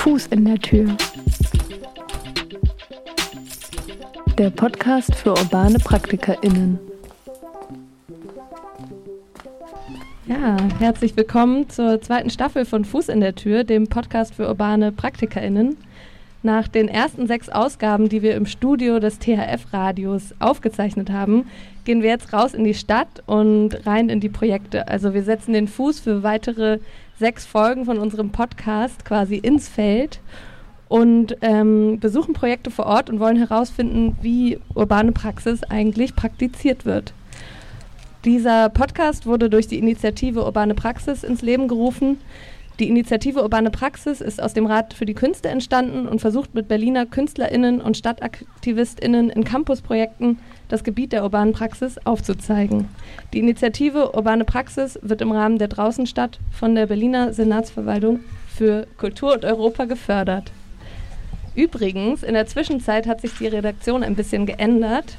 Fuß in der Tür. Der Podcast für urbane PraktikerInnen. Ja, herzlich willkommen zur zweiten Staffel von Fuß in der Tür, dem Podcast für urbane PraktikerInnen. Nach den ersten sechs Ausgaben, die wir im Studio des THF-Radios aufgezeichnet haben, gehen wir jetzt raus in die Stadt und rein in die Projekte. Also wir setzen den Fuß für weitere sechs Folgen von unserem Podcast quasi ins Feld und ähm, besuchen Projekte vor Ort und wollen herausfinden, wie urbane Praxis eigentlich praktiziert wird. Dieser Podcast wurde durch die Initiative Urbane Praxis ins Leben gerufen. Die Initiative Urbane Praxis ist aus dem Rat für die Künste entstanden und versucht mit Berliner KünstlerInnen und StadtaktivistInnen in Campusprojekten das Gebiet der urbanen Praxis aufzuzeigen. Die Initiative Urbane Praxis wird im Rahmen der Draußenstadt von der Berliner Senatsverwaltung für Kultur und Europa gefördert. Übrigens, in der Zwischenzeit hat sich die Redaktion ein bisschen geändert.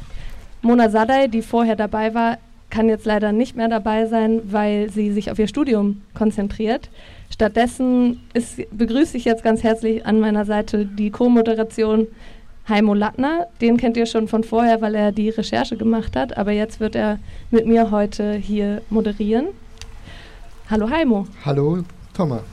Mona Sadai, die vorher dabei war, kann jetzt leider nicht mehr dabei sein, weil sie sich auf ihr Studium konzentriert. Stattdessen ist, begrüße ich jetzt ganz herzlich an meiner Seite die Co-Moderation Heimo Lattner. Den kennt ihr schon von vorher, weil er die Recherche gemacht hat, aber jetzt wird er mit mir heute hier moderieren. Hallo Heimo. Hallo Thomas.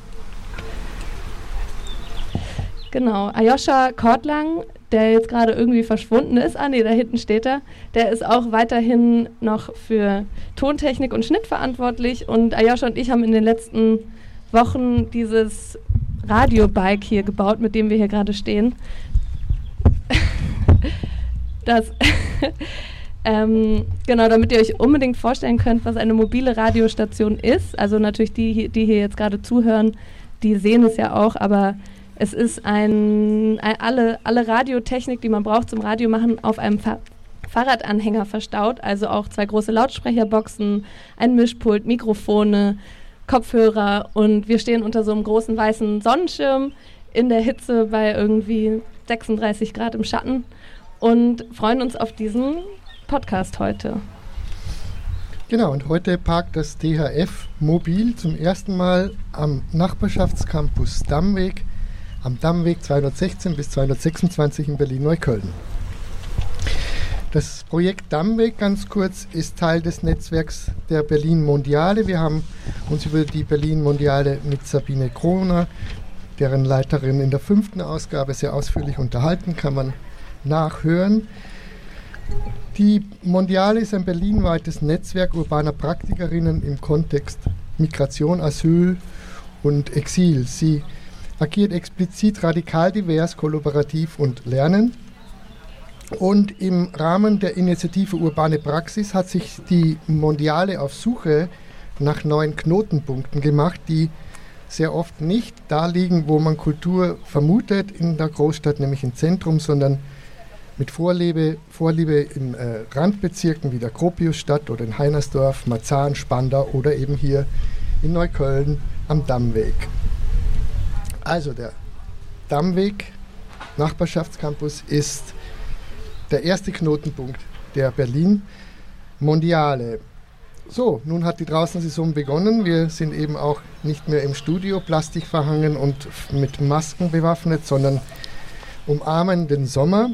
Genau, Ayosha Kortlang der jetzt gerade irgendwie verschwunden ist. Ah nee, da hinten steht er. Der ist auch weiterhin noch für Tontechnik und Schnitt verantwortlich. Und Ayosha und ich haben in den letzten Wochen dieses Radiobike hier gebaut, mit dem wir hier gerade stehen. Das ähm, genau, damit ihr euch unbedingt vorstellen könnt, was eine mobile Radiostation ist. Also natürlich die, die hier jetzt gerade zuhören, die sehen es ja auch, aber es ist ein, ein, alle, alle Radiotechnik, die man braucht zum Radio machen, auf einem Fa Fahrradanhänger verstaut. Also auch zwei große Lautsprecherboxen, ein Mischpult, Mikrofone, Kopfhörer und wir stehen unter so einem großen weißen Sonnenschirm in der Hitze bei irgendwie 36 Grad im Schatten und freuen uns auf diesen Podcast heute. Genau, und heute parkt das DHF mobil zum ersten Mal am Nachbarschaftscampus Dammweg am Dammweg 216 bis 226 in Berlin-Neukölln. Das Projekt Dammweg, ganz kurz, ist Teil des Netzwerks der Berlin Mondiale. Wir haben uns über die Berlin Mondiale mit Sabine Kroner, deren Leiterin in der fünften Ausgabe, sehr ausführlich unterhalten, kann man nachhören. Die Mondiale ist ein berlinweites Netzwerk urbaner Praktikerinnen im Kontext Migration, Asyl und Exil. Sie agiert explizit radikal divers, kollaborativ und lernen. Und im Rahmen der Initiative Urbane Praxis hat sich die Mondiale auf Suche nach neuen Knotenpunkten gemacht, die sehr oft nicht da liegen, wo man Kultur vermutet in der Großstadt, nämlich im Zentrum, sondern mit Vorliebe, Vorliebe in äh, Randbezirken wie der Gropiusstadt oder in Heinersdorf, Marzahn, Spandau oder eben hier in Neukölln am Dammweg. Also der Dammweg Nachbarschaftscampus ist der erste Knotenpunkt der Berlin Mondiale. So, nun hat die Draußensaison begonnen. Wir sind eben auch nicht mehr im Studio plastikverhangen und mit Masken bewaffnet, sondern umarmen den Sommer.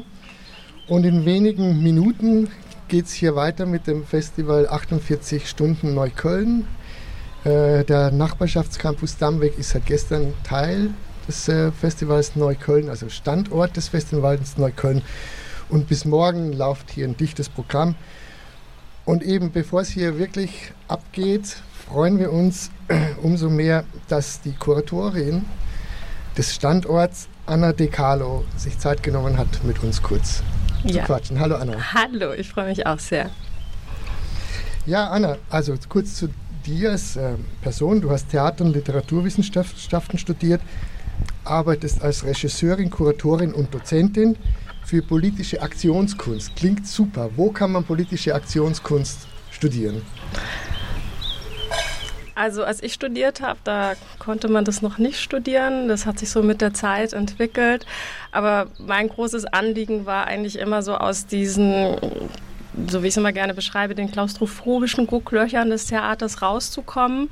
Und in wenigen Minuten geht es hier weiter mit dem Festival 48 Stunden Neukölln. Äh, der Nachbarschaftscampus Dammweg ist seit gestern Teil des äh, Festivals Neukölln, also Standort des Festivals Neukölln. Und bis morgen läuft hier ein dichtes Programm. Und eben bevor es hier wirklich abgeht, freuen wir uns umso mehr, dass die Kuratorin des Standorts, Anna De Carlo, sich Zeit genommen hat, mit uns kurz ja. zu quatschen. Hallo Anna. Hallo, ich freue mich auch sehr. Ja, Anna, also kurz zu dir als äh, Person. Du hast Theater- und Literaturwissenschaften studiert, arbeitest als Regisseurin, Kuratorin und Dozentin für politische Aktionskunst. Klingt super. Wo kann man politische Aktionskunst studieren? Also als ich studiert habe, da konnte man das noch nicht studieren. Das hat sich so mit der Zeit entwickelt. Aber mein großes Anliegen war eigentlich immer so aus diesen, so wie ich es immer gerne beschreibe, den klaustrophobischen Gucklöchern des Theaters rauszukommen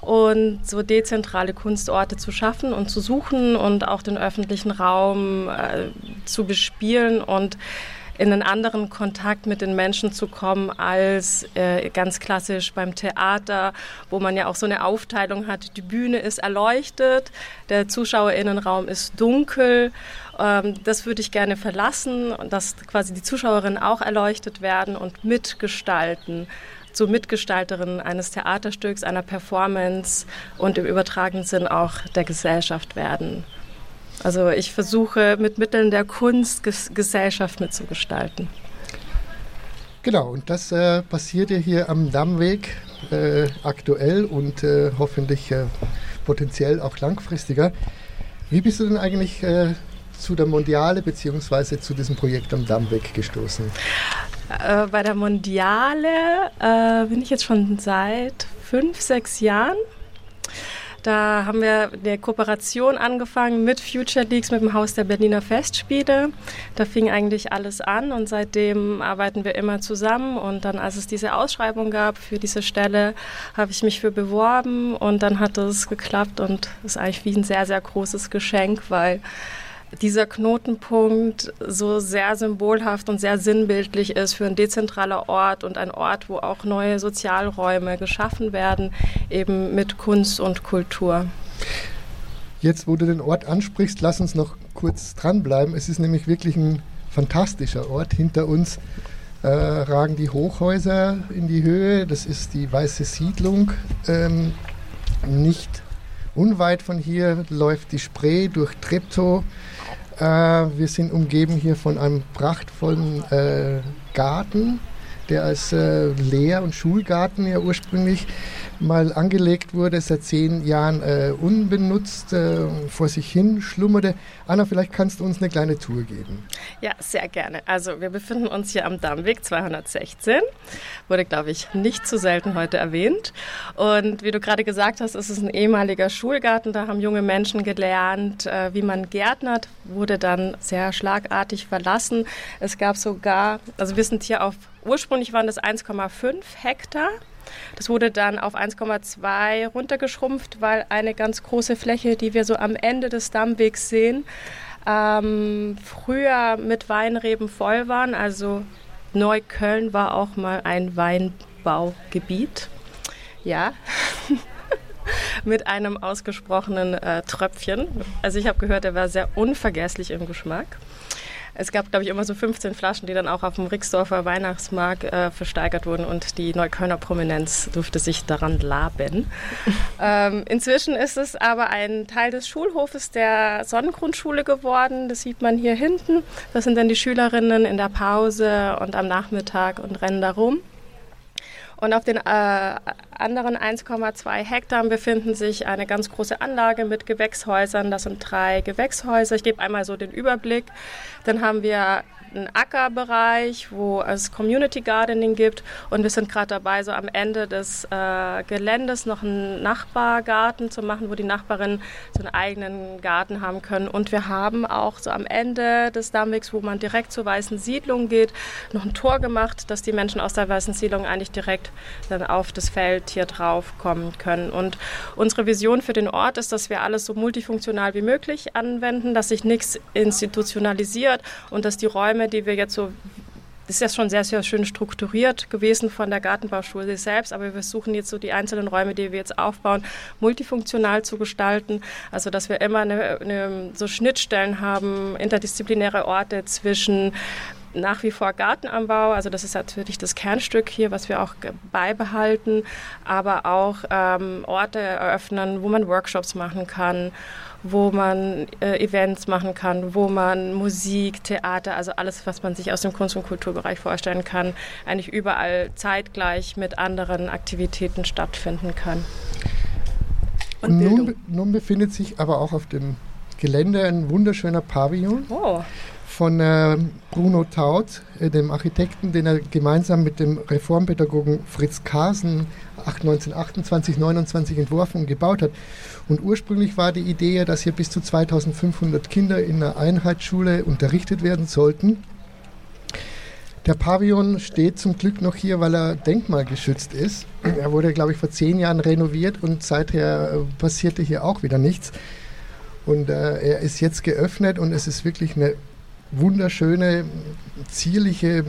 und so dezentrale Kunstorte zu schaffen und zu suchen und auch den öffentlichen Raum äh, zu bespielen und in einen anderen Kontakt mit den Menschen zu kommen als äh, ganz klassisch beim Theater, wo man ja auch so eine Aufteilung hat. Die Bühne ist erleuchtet, der Zuschauerinnenraum ist dunkel. Ähm, das würde ich gerne verlassen dass quasi die Zuschauerinnen auch erleuchtet werden und mitgestalten zur Mitgestalterin eines Theaterstücks, einer Performance und im übertragenen Sinn auch der Gesellschaft werden. Also ich versuche mit Mitteln der Kunst Ges Gesellschaft mitzugestalten. Genau, und das äh, passiert ja hier am Dammweg äh, aktuell und äh, hoffentlich äh, potenziell auch langfristiger. Wie bist du denn eigentlich äh, zu der Mondiale bzw. zu diesem Projekt am Dammweg gestoßen? Äh, bei der Mondiale bin ich jetzt schon seit fünf, sechs Jahren. Da haben wir eine Kooperation angefangen mit Future Leagues, mit dem Haus der Berliner Festspiele. Da fing eigentlich alles an und seitdem arbeiten wir immer zusammen. Und dann, als es diese Ausschreibung gab für diese Stelle, habe ich mich für beworben und dann hat es geklappt und ist eigentlich wie ein sehr, sehr großes Geschenk, weil dieser Knotenpunkt so sehr symbolhaft und sehr sinnbildlich ist für ein dezentraler Ort und ein Ort, wo auch neue Sozialräume geschaffen werden, eben mit Kunst und Kultur. Jetzt, wo du den Ort ansprichst, lass uns noch kurz dranbleiben. Es ist nämlich wirklich ein fantastischer Ort. Hinter uns äh, ragen die Hochhäuser in die Höhe. Das ist die Weiße Siedlung. Ähm, nicht unweit von hier läuft die Spree durch Treptow. Äh, wir sind umgeben hier von einem prachtvollen äh, Garten, der als äh, Lehr- und Schulgarten ja ursprünglich mal angelegt wurde, seit zehn Jahren äh, unbenutzt äh, vor sich hin schlummerte. Anna, vielleicht kannst du uns eine kleine Tour geben. Ja, sehr gerne. Also wir befinden uns hier am Dammweg 216. Wurde, glaube ich, nicht zu selten heute erwähnt. Und wie du gerade gesagt hast, ist es ein ehemaliger Schulgarten. Da haben junge Menschen gelernt, äh, wie man gärtnert. Wurde dann sehr schlagartig verlassen. Es gab sogar, also wir sind hier auf, ursprünglich waren das 1,5 Hektar. Das wurde dann auf 1,2 runtergeschrumpft, weil eine ganz große Fläche, die wir so am Ende des Dammwegs sehen, ähm, früher mit Weinreben voll waren. Also Neukölln war auch mal ein Weinbaugebiet. Ja. mit einem ausgesprochenen äh, Tröpfchen. Also ich habe gehört, er war sehr unvergesslich im Geschmack. Es gab, glaube ich, immer so 15 Flaschen, die dann auch auf dem Rixdorfer Weihnachtsmarkt äh, versteigert wurden und die Neuköllner Prominenz durfte sich daran laben. ähm, inzwischen ist es aber ein Teil des Schulhofes der Sonnengrundschule geworden. Das sieht man hier hinten. Das sind dann die Schülerinnen in der Pause und am Nachmittag und rennen da rum. Und auf den äh, anderen 1,2 Hektar befinden sich eine ganz große Anlage mit Gewächshäusern. Das sind drei Gewächshäuser. Ich gebe einmal so den Überblick. Dann haben wir einen Ackerbereich, wo es Community Gardening gibt. Und wir sind gerade dabei, so am Ende des äh, Geländes noch einen Nachbargarten zu machen, wo die Nachbarinnen so einen eigenen Garten haben können. Und wir haben auch so am Ende des Dammwegs, wo man direkt zur Weißen Siedlung geht, noch ein Tor gemacht, dass die Menschen aus der Weißen Siedlung eigentlich direkt dann auf das Feld hier drauf kommen können. Und unsere Vision für den Ort ist, dass wir alles so multifunktional wie möglich anwenden, dass sich nichts institutionalisiert und dass die Räume Räume, die wir jetzt so das ist ja schon sehr, sehr schön strukturiert gewesen von der Gartenbauschule selbst, aber wir versuchen jetzt so die einzelnen Räume, die wir jetzt aufbauen, multifunktional zu gestalten. Also, dass wir immer eine, eine, so Schnittstellen haben, interdisziplinäre Orte zwischen nach wie vor Gartenanbau, also das ist natürlich das Kernstück hier, was wir auch beibehalten, aber auch ähm, Orte eröffnen, wo man Workshops machen kann wo man äh, Events machen kann, wo man Musik, Theater, also alles, was man sich aus dem Kunst- und Kulturbereich vorstellen kann, eigentlich überall zeitgleich mit anderen Aktivitäten stattfinden kann. Und, nun, nun, befindet sich aber auch auf dem Gelände ein wunderschöner Pavillon. Oh von äh, Bruno Taut, äh, dem Architekten, den er gemeinsam mit dem Reformpädagogen Fritz Karsen 1928, 29 entworfen und gebaut hat. Und ursprünglich war die Idee ja, dass hier bis zu 2500 Kinder in einer Einheitsschule unterrichtet werden sollten. Der Pavillon steht zum Glück noch hier, weil er denkmalgeschützt ist. Er wurde, glaube ich, vor zehn Jahren renoviert und seither äh, passierte hier auch wieder nichts. Und äh, er ist jetzt geöffnet und es ist wirklich eine wunderschöne, zierliche,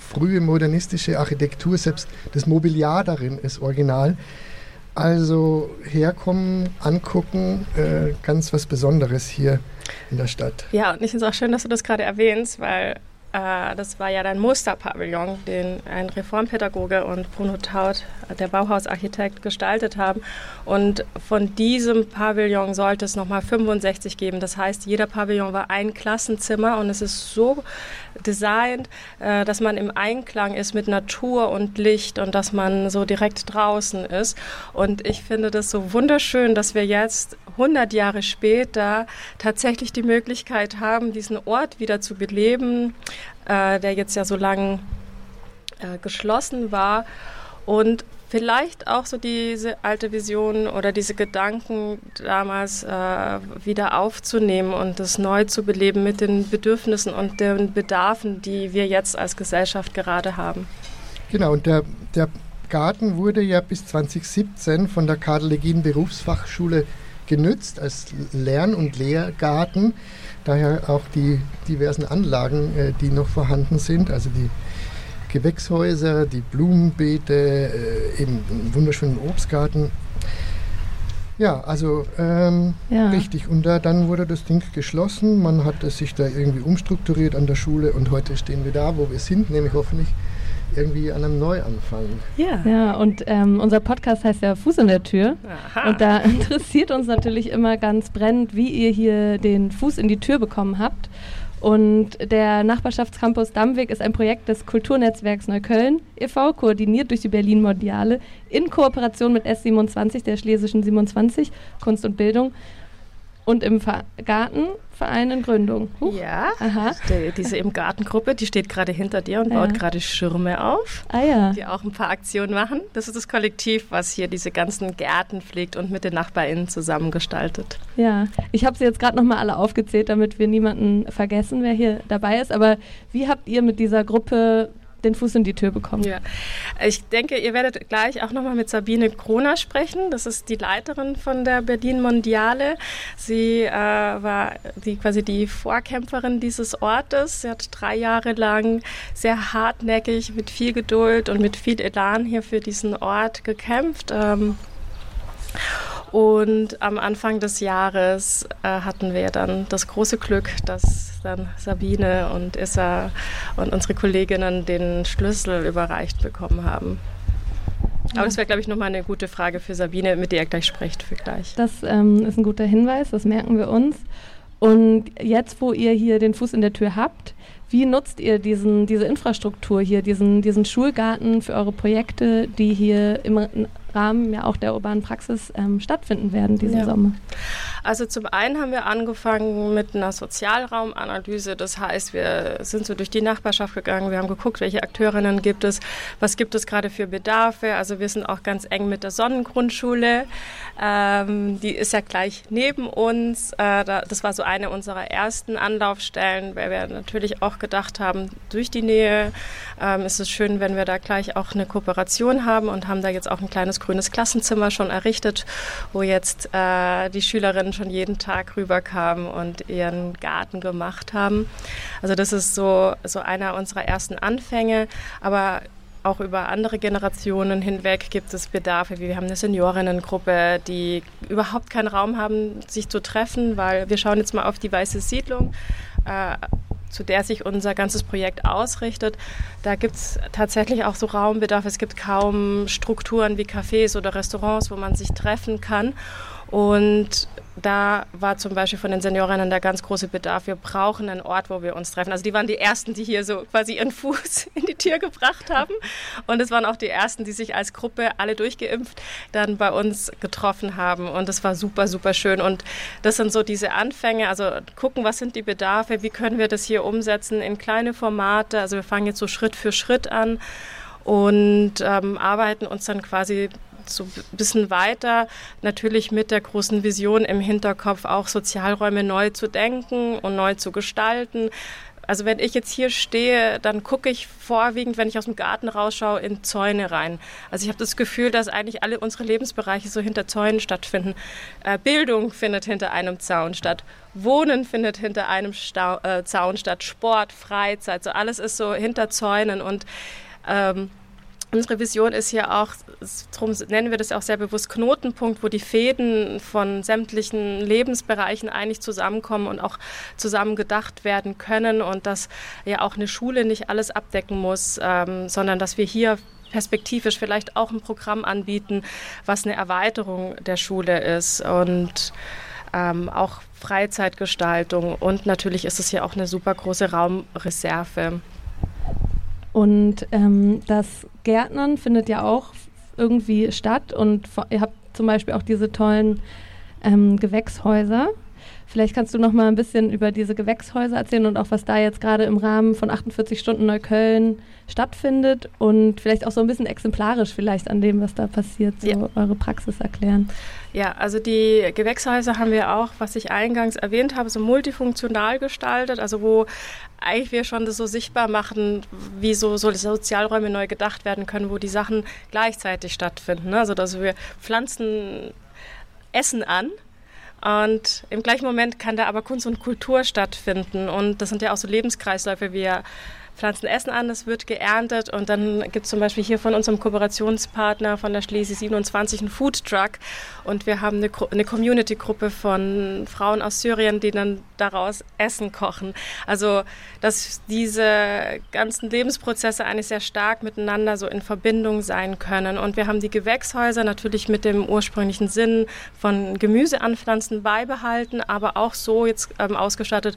frühe modernistische Architektur. Selbst das Mobiliar darin ist original. Also herkommen, angucken, äh, ganz was Besonderes hier in der Stadt. Ja, und ich finde es auch schön, dass du das gerade erwähnst, weil äh, das war ja dein Musterpavillon, den ein Reformpädagoge und Bruno Taut, der Bauhausarchitekt, gestaltet haben. Und von diesem Pavillon sollte es nochmal 65 geben. Das heißt, jeder Pavillon war ein Klassenzimmer und es ist so designt, äh, dass man im Einklang ist mit Natur und Licht und dass man so direkt draußen ist. Und ich finde das so wunderschön, dass wir jetzt 100 Jahre später tatsächlich die Möglichkeit haben, diesen Ort wieder zu beleben, äh, der jetzt ja so lange äh, geschlossen war. Und vielleicht auch so diese alte Vision oder diese Gedanken damals äh, wieder aufzunehmen und das neu zu beleben mit den Bedürfnissen und den Bedarfen, die wir jetzt als Gesellschaft gerade haben. Genau, und der, der Garten wurde ja bis 2017 von der Karl Legin Berufsfachschule genützt als Lern- und Lehrgarten. Daher auch die diversen Anlagen, äh, die noch vorhanden sind, also die Gewächshäuser, die Blumenbeete, äh, eben einen wunderschönen Obstgarten. Ja, also ähm, ja. richtig. Und da, dann wurde das Ding geschlossen. Man hat es sich da irgendwie umstrukturiert an der Schule und heute stehen wir da, wo wir sind, nämlich hoffentlich irgendwie an einem Neuanfang. Ja, ja und ähm, unser Podcast heißt ja Fuß in der Tür. Aha. Und da interessiert uns natürlich immer ganz brennend, wie ihr hier den Fuß in die Tür bekommen habt. Und der Nachbarschaftscampus Dammweg ist ein Projekt des Kulturnetzwerks Neukölln e.V., koordiniert durch die Berlin Mondiale in Kooperation mit S27, der Schlesischen 27, Kunst und Bildung und im Gartenverein in Gründung. Huch. Ja. Die, diese im Gartengruppe, die steht gerade hinter dir und ja. baut gerade Schirme auf, ah, ja. die auch ein paar Aktionen machen. Das ist das Kollektiv, was hier diese ganzen Gärten pflegt und mit den NachbarInnen zusammen gestaltet. Ja, ich habe sie jetzt gerade nochmal alle aufgezählt, damit wir niemanden vergessen, wer hier dabei ist. Aber wie habt ihr mit dieser Gruppe den Fuß in die Tür bekommen. Ja, ich denke, ihr werdet gleich auch nochmal mit Sabine Kroner sprechen. Das ist die Leiterin von der Berlin Mondiale. Sie äh, war die, quasi die Vorkämpferin dieses Ortes. Sie hat drei Jahre lang sehr hartnäckig, mit viel Geduld und mit viel Elan hier für diesen Ort gekämpft. Ähm, und am Anfang des Jahres äh, hatten wir dann das große Glück, dass dann Sabine und Issa und unsere Kolleginnen den Schlüssel überreicht bekommen haben. Aber das wäre, glaube ich, nochmal eine gute Frage für Sabine, mit der ihr gleich sprecht für gleich. Das ähm, ist ein guter Hinweis, das merken wir uns. Und jetzt, wo ihr hier den Fuß in der Tür habt, wie nutzt ihr diesen, diese Infrastruktur hier, diesen, diesen Schulgarten für eure Projekte, die hier im Rahmen ja auch der urbanen Praxis ähm, stattfinden werden diesen ja. Sommer? Also zum einen haben wir angefangen mit einer Sozialraumanalyse. Das heißt, wir sind so durch die Nachbarschaft gegangen, wir haben geguckt, welche Akteurinnen gibt es, was gibt es gerade für Bedarfe. Also wir sind auch ganz eng mit der Sonnengrundschule. Ähm, die ist ja gleich neben uns. Äh, da, das war so eine unserer ersten Anlaufstellen, weil wir natürlich auch gedacht haben, durch die Nähe ähm, ist es schön, wenn wir da gleich auch eine Kooperation haben und haben da jetzt auch ein kleines grünes Klassenzimmer schon errichtet, wo jetzt äh, die Schülerinnen schon jeden Tag rüberkamen und ihren Garten gemacht haben. Also das ist so, so einer unserer ersten Anfänge. Aber auch über andere Generationen hinweg gibt es Bedarfe. Wir haben eine Seniorinnengruppe, die überhaupt keinen Raum haben, sich zu treffen, weil wir schauen jetzt mal auf die Weiße Siedlung. Äh, zu der sich unser ganzes Projekt ausrichtet. Da gibt es tatsächlich auch so Raumbedarf. Es gibt kaum Strukturen wie Cafés oder Restaurants, wo man sich treffen kann. Und da war zum Beispiel von den Seniorinnen der ganz große Bedarf. Wir brauchen einen Ort, wo wir uns treffen. Also die waren die Ersten, die hier so quasi ihren Fuß in die Tür gebracht haben. Und es waren auch die Ersten, die sich als Gruppe, alle durchgeimpft, dann bei uns getroffen haben. Und das war super, super schön. Und das sind so diese Anfänge. Also gucken, was sind die Bedarfe, wie können wir das hier umsetzen in kleine Formate. Also wir fangen jetzt so Schritt für Schritt an und ähm, arbeiten uns dann quasi so ein bisschen weiter, natürlich mit der großen Vision im Hinterkopf auch Sozialräume neu zu denken und neu zu gestalten also wenn ich jetzt hier stehe, dann gucke ich vorwiegend, wenn ich aus dem Garten rausschaue, in Zäune rein. Also ich habe das Gefühl, dass eigentlich alle unsere Lebensbereiche so hinter Zäunen stattfinden. Äh, Bildung findet hinter einem Zaun statt. Wohnen findet hinter einem Stau äh, Zaun statt. Sport, Freizeit, so alles ist so hinter Zäunen und ähm, Unsere Vision ist hier auch, darum nennen wir das auch sehr bewusst Knotenpunkt, wo die Fäden von sämtlichen Lebensbereichen eigentlich zusammenkommen und auch zusammen gedacht werden können und dass ja auch eine Schule nicht alles abdecken muss, ähm, sondern dass wir hier perspektivisch vielleicht auch ein Programm anbieten, was eine Erweiterung der Schule ist und ähm, auch Freizeitgestaltung und natürlich ist es hier auch eine super große Raumreserve. Und ähm, das Gärtnern findet ja auch irgendwie statt und ihr habt zum Beispiel auch diese tollen ähm, Gewächshäuser. Vielleicht kannst du noch mal ein bisschen über diese Gewächshäuser erzählen und auch was da jetzt gerade im Rahmen von 48 Stunden Neukölln stattfindet und vielleicht auch so ein bisschen exemplarisch vielleicht an dem, was da passiert, so ja. eure Praxis erklären. Ja, also die Gewächshäuser haben wir auch, was ich eingangs erwähnt habe, so multifunktional gestaltet, also wo eigentlich wir schon das so sichtbar machen, wie so, so Sozialräume neu gedacht werden können, wo die Sachen gleichzeitig stattfinden. Also dass wir pflanzen Essen an und im gleichen Moment kann da aber Kunst und Kultur stattfinden. Und das sind ja auch so Lebenskreisläufe. Wir pflanzen Essen an, es wird geerntet und dann gibt es zum Beispiel hier von unserem Kooperationspartner von der Schlesi 27 einen Food Truck und wir haben eine, eine Community-Gruppe von Frauen aus Syrien, die dann daraus Essen kochen. Also, dass diese ganzen Lebensprozesse eigentlich sehr stark miteinander so in Verbindung sein können. Und wir haben die Gewächshäuser natürlich mit dem ursprünglichen Sinn von Gemüse anpflanzen beibehalten, aber auch so jetzt ähm, ausgestattet,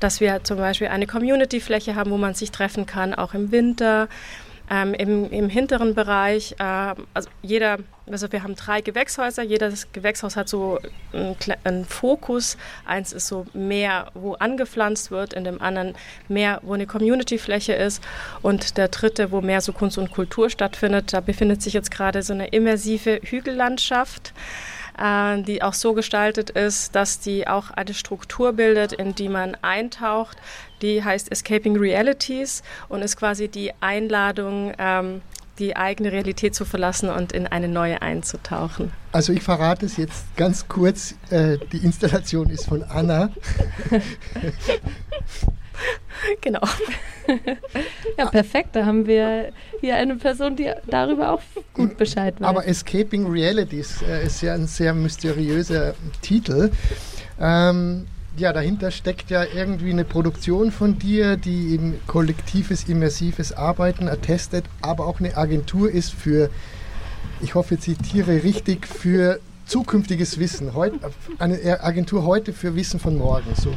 dass wir zum Beispiel eine Community-Fläche haben, wo man sich treffen kann, auch im Winter. Ähm, im, im, hinteren Bereich, äh, also jeder, also wir haben drei Gewächshäuser, jedes Gewächshaus hat so einen, einen, Fokus. Eins ist so mehr, wo angepflanzt wird, in dem anderen mehr, wo eine Community-Fläche ist und der dritte, wo mehr so Kunst und Kultur stattfindet. Da befindet sich jetzt gerade so eine immersive Hügellandschaft äh, die auch so gestaltet ist, dass die auch eine Struktur bildet, in die man eintaucht. Die heißt Escaping Realities und ist quasi die Einladung, ähm, die eigene Realität zu verlassen und in eine neue einzutauchen. Also ich verrate es jetzt ganz kurz. Äh, die Installation ist von Anna. genau. ja, perfekt. Da haben wir hier eine Person, die darüber auch gut Bescheid weiß. Aber Escaping Realities äh, ist ja ein sehr mysteriöser Titel. Ähm, ja, dahinter steckt ja irgendwie eine Produktion von dir, die eben kollektives, immersives Arbeiten attestet, aber auch eine Agentur ist für, ich hoffe, ich zitiere richtig, für zukünftiges Wissen. Heut, eine Agentur heute für Wissen von morgen, so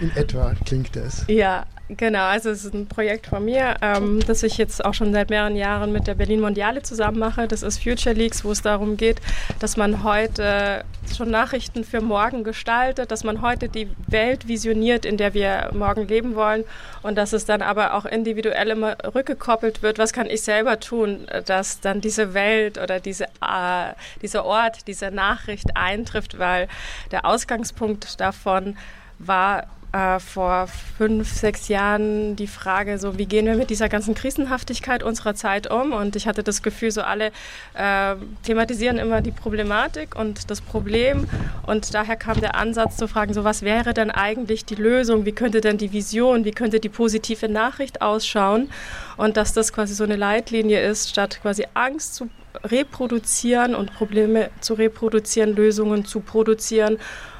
in etwa klingt das. Ja, Genau, also es ist ein Projekt von mir, ähm, das ich jetzt auch schon seit mehreren Jahren mit der Berlin Mondiale zusammen mache. Das ist Future Leaks, wo es darum geht, dass man heute schon Nachrichten für morgen gestaltet, dass man heute die Welt visioniert, in der wir morgen leben wollen und dass es dann aber auch individuell immer rückgekoppelt wird, was kann ich selber tun, dass dann diese Welt oder diese, äh, dieser Ort, diese Nachricht eintrifft, weil der Ausgangspunkt davon war äh, vor fünf, sechs Jahren die Frage, so wie gehen wir mit dieser ganzen Krisenhaftigkeit unserer Zeit um? Und ich hatte das Gefühl, so alle äh, thematisieren immer die Problematik und das Problem. Und daher kam der Ansatz zu fragen, so was wäre denn eigentlich die Lösung? Wie könnte denn die Vision, wie könnte die positive Nachricht ausschauen? Und dass das quasi so eine Leitlinie ist, statt quasi Angst zu reproduzieren und Probleme zu reproduzieren, Lösungen zu produzieren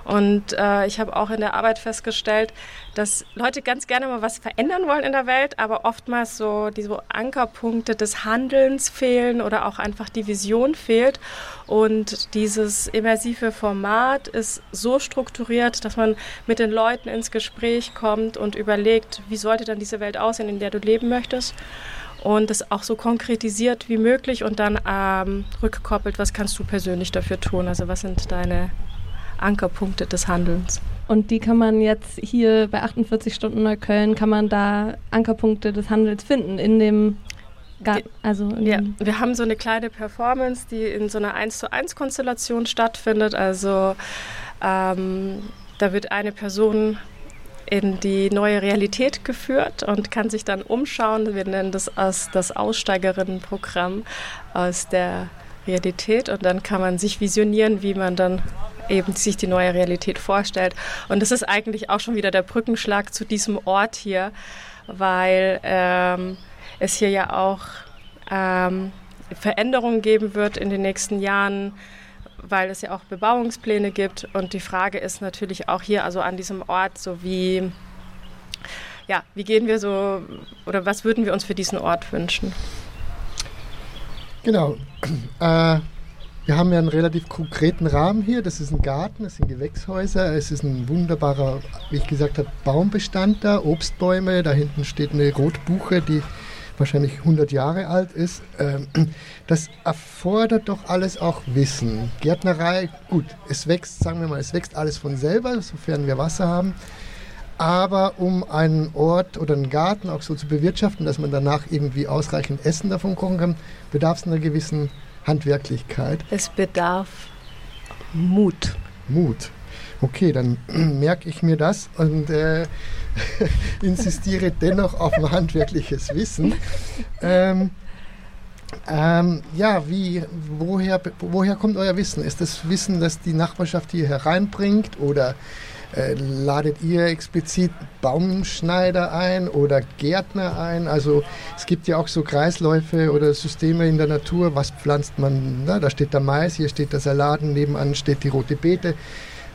und äh, ich habe auch in der Arbeit festgestellt, dass Leute ganz gerne mal was verändern wollen in der Welt, aber oftmals so diese Ankerpunkte des Handelns fehlen oder auch einfach die Vision fehlt. Und dieses immersive Format ist so strukturiert, dass man mit den Leuten ins Gespräch kommt und überlegt, wie sollte dann diese Welt aussehen, in der du leben möchtest und das auch so konkretisiert wie möglich und dann ähm, rückkoppelt, was kannst du persönlich dafür tun? Also was sind deine Ankerpunkte des Handelns. Und die kann man jetzt hier bei 48 Stunden Neukölln, kann man da Ankerpunkte des Handels finden in dem Garten, also ja, wir haben so eine kleine Performance, die in so einer 1 zu 1 Konstellation stattfindet. Also ähm, da wird eine Person in die neue Realität geführt und kann sich dann umschauen. Wir nennen das als das Aussteigerinnenprogramm aus der Realität und dann kann man sich visionieren, wie man dann eben sich die neue Realität vorstellt. Und das ist eigentlich auch schon wieder der Brückenschlag zu diesem Ort hier, weil ähm, es hier ja auch ähm, Veränderungen geben wird in den nächsten Jahren weil es ja auch Bebauungspläne gibt. Und die Frage ist natürlich auch hier, also an diesem Ort, so wie, ja, wie gehen wir so, oder was würden wir uns für diesen Ort wünschen? Genau. Äh, wir haben ja einen relativ konkreten Rahmen hier. Das ist ein Garten, das sind Gewächshäuser. Es ist ein wunderbarer, wie ich gesagt habe, Baumbestand da, Obstbäume. Da hinten steht eine Rotbuche, die wahrscheinlich 100 Jahre alt ist, ähm, das erfordert doch alles auch Wissen. Gärtnerei, gut, es wächst, sagen wir mal, es wächst alles von selber, sofern wir Wasser haben. Aber um einen Ort oder einen Garten auch so zu bewirtschaften, dass man danach irgendwie ausreichend Essen davon kochen kann, bedarf es einer gewissen Handwerklichkeit. Es bedarf Mut. Mut. Okay, dann merke ich mir das und äh, insistiere dennoch auf ein handwerkliches Wissen. Ähm, ähm, ja, wie, woher, woher kommt euer Wissen? Ist das Wissen, das die Nachbarschaft hier hereinbringt oder äh, ladet ihr explizit Baumschneider ein oder Gärtner ein? Also es gibt ja auch so Kreisläufe oder Systeme in der Natur. Was pflanzt man? Na, da steht der Mais, hier steht der Salaten, nebenan steht die rote Beete.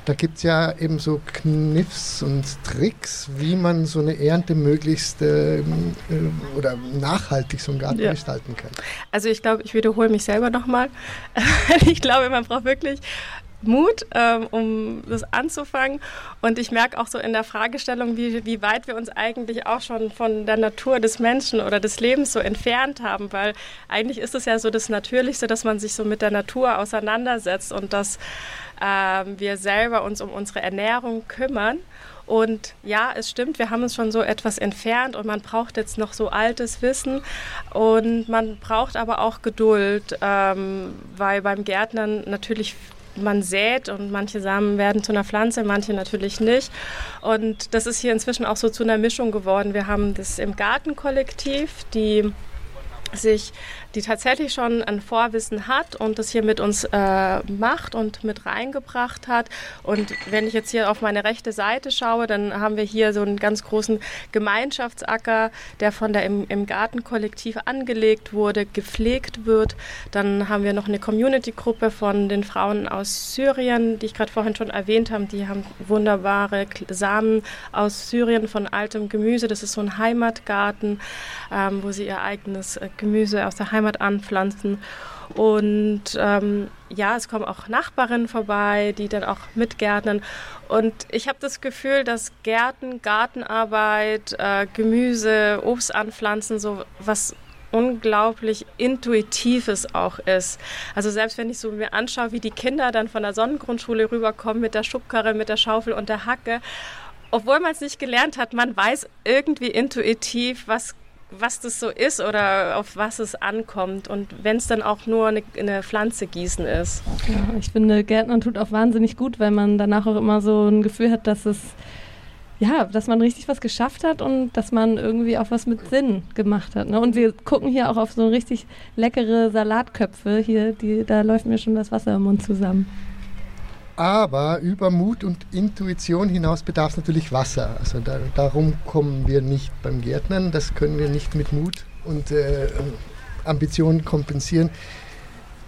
Da gibt es ja eben so Kniffs und Tricks, wie man so eine Ernte möglichst äh, äh, oder nachhaltig so einen Garten ja. gestalten kann. Also ich glaube, ich wiederhole mich selber nochmal. ich glaube, man braucht wirklich Mut, ähm, um das anzufangen. Und ich merke auch so in der Fragestellung, wie, wie weit wir uns eigentlich auch schon von der Natur des Menschen oder des Lebens so entfernt haben, weil eigentlich ist es ja so das Natürlichste, dass man sich so mit der Natur auseinandersetzt und dass ähm, wir selber uns um unsere Ernährung kümmern. Und ja, es stimmt, wir haben uns schon so etwas entfernt und man braucht jetzt noch so altes Wissen und man braucht aber auch Geduld, ähm, weil beim Gärtnern natürlich man sät und manche Samen werden zu einer Pflanze, manche natürlich nicht. Und das ist hier inzwischen auch so zu einer Mischung geworden. Wir haben das im Gartenkollektiv, die sich die tatsächlich schon ein Vorwissen hat und das hier mit uns äh, macht und mit reingebracht hat. Und wenn ich jetzt hier auf meine rechte Seite schaue, dann haben wir hier so einen ganz großen Gemeinschaftsacker, der von der im, im Gartenkollektiv angelegt wurde, gepflegt wird. Dann haben wir noch eine Community-Gruppe von den Frauen aus Syrien, die ich gerade vorhin schon erwähnt habe. Die haben wunderbare Samen aus Syrien von altem Gemüse. Das ist so ein Heimatgarten, ähm, wo sie ihr eigenes äh, Gemüse aus der Heimat anpflanzen. Und ähm, ja, es kommen auch Nachbarinnen vorbei, die dann auch mitgärtnern. Und ich habe das Gefühl, dass Gärten, Gartenarbeit, äh, Gemüse, Obst anpflanzen, so was unglaublich Intuitives auch ist. Also selbst wenn ich so mir anschaue, wie die Kinder dann von der Sonnengrundschule rüberkommen mit der Schubkarre, mit der Schaufel und der Hacke, obwohl man es nicht gelernt hat, man weiß irgendwie intuitiv, was was das so ist oder auf was es ankommt und wenn es dann auch nur eine, eine, Pflanze gießen ist. Ja, ich finde, Gärtnern tut auch wahnsinnig gut, weil man danach auch immer so ein Gefühl hat, dass es ja, dass man richtig was geschafft hat und dass man irgendwie auch was mit Sinn gemacht hat. Ne? Und wir gucken hier auch auf so richtig leckere Salatköpfe. Hier, die, da läuft mir schon das Wasser im Mund zusammen. Aber über Mut und Intuition hinaus bedarf es natürlich Wasser. Also da, darum kommen wir nicht beim Gärtnern. Das können wir nicht mit Mut und äh, Ambitionen kompensieren.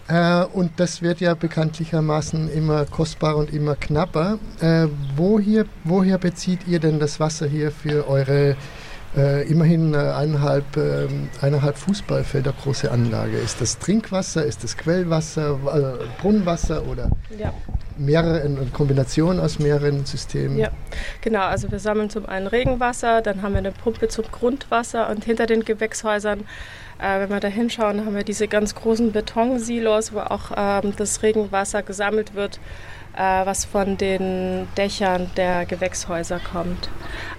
Äh, und das wird ja bekanntlichermaßen immer kostbarer und immer knapper. Äh, woher, woher bezieht ihr denn das Wasser hier für eure äh, immerhin äh, eineinhalb, äh, eineinhalb Fußballfelder große Anlage. Ist das Trinkwasser, ist das Quellwasser, äh, Brunnenwasser oder ja. mehrere, eine Kombination aus mehreren Systemen? Ja, genau. Also wir sammeln zum einen Regenwasser, dann haben wir eine Pumpe zum Grundwasser und hinter den Gewächshäusern äh, wenn wir da hinschauen, haben wir diese ganz großen Betonsilos, wo auch ähm, das Regenwasser gesammelt wird was von den Dächern der Gewächshäuser kommt.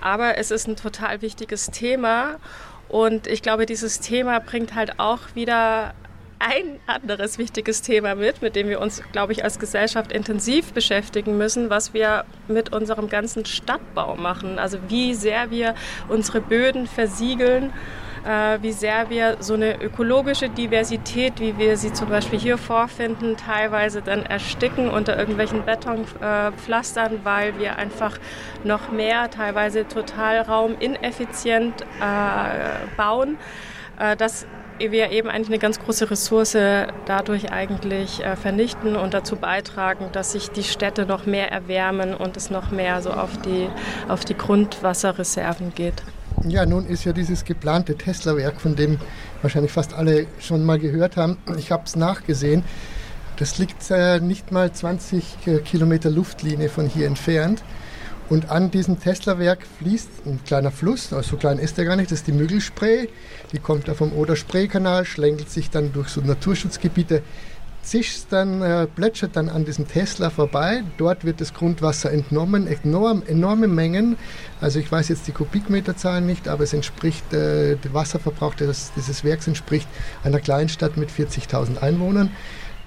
Aber es ist ein total wichtiges Thema und ich glaube, dieses Thema bringt halt auch wieder ein anderes wichtiges Thema mit, mit dem wir uns, glaube ich, als Gesellschaft intensiv beschäftigen müssen, was wir mit unserem ganzen Stadtbau machen. Also wie sehr wir unsere Böden versiegeln äh, wie sehr wir so eine ökologische Diversität, wie wir sie zum Beispiel hier vorfinden, teilweise dann ersticken unter irgendwelchen Betonpflastern, äh, weil wir einfach noch mehr, teilweise total raumineffizient äh, bauen. Äh, dass wir eben eigentlich eine ganz große Ressource dadurch eigentlich äh, vernichten und dazu beitragen, dass sich die Städte noch mehr erwärmen und es noch mehr so auf die, auf die Grundwasserreserven geht. Ja, nun ist ja dieses geplante Tesla-Werk, von dem wahrscheinlich fast alle schon mal gehört haben. Ich habe es nachgesehen. Das liegt äh, nicht mal 20 äh, Kilometer Luftlinie von hier entfernt. Und an diesem Tesla-Werk fließt ein kleiner Fluss, also so klein ist der gar nicht, das ist die Müggelspree. Die kommt da vom Oder-Spree-Kanal, schlängelt sich dann durch so Naturschutzgebiete zischt dann, äh, plätschert dann an diesem Tesla vorbei. Dort wird das Grundwasser entnommen, enorm, enorme Mengen. Also ich weiß jetzt die Kubikmeterzahlen nicht, aber es entspricht, äh, der Wasserverbrauch des, dieses Werks entspricht einer Kleinstadt mit 40.000 Einwohnern.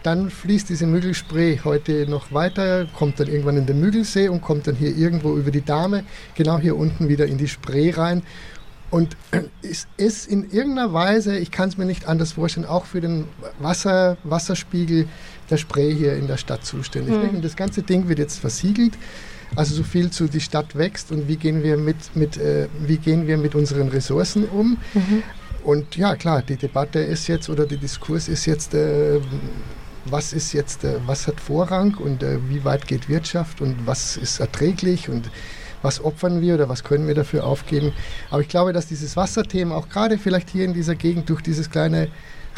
Dann fließt diese Müggelspree heute noch weiter, kommt dann irgendwann in den Müggelsee und kommt dann hier irgendwo über die Dame, genau hier unten wieder in die Spree rein. Und es ist in irgendeiner Weise, ich kann es mir nicht anders vorstellen, auch für den Wasser, Wasserspiegel der Spree hier in der Stadt zuständig. Mhm. Und das ganze Ding wird jetzt versiegelt. Also so viel zu die Stadt wächst und wie gehen wir mit, mit, äh, wie gehen wir mit unseren Ressourcen um. Mhm. Und ja, klar, die Debatte ist jetzt oder der Diskurs ist jetzt, äh, was ist jetzt, äh, was hat Vorrang und äh, wie weit geht Wirtschaft und was ist erträglich und was opfern wir oder was können wir dafür aufgeben. Aber ich glaube, dass dieses Wasserthema auch gerade vielleicht hier in dieser Gegend durch dieses kleine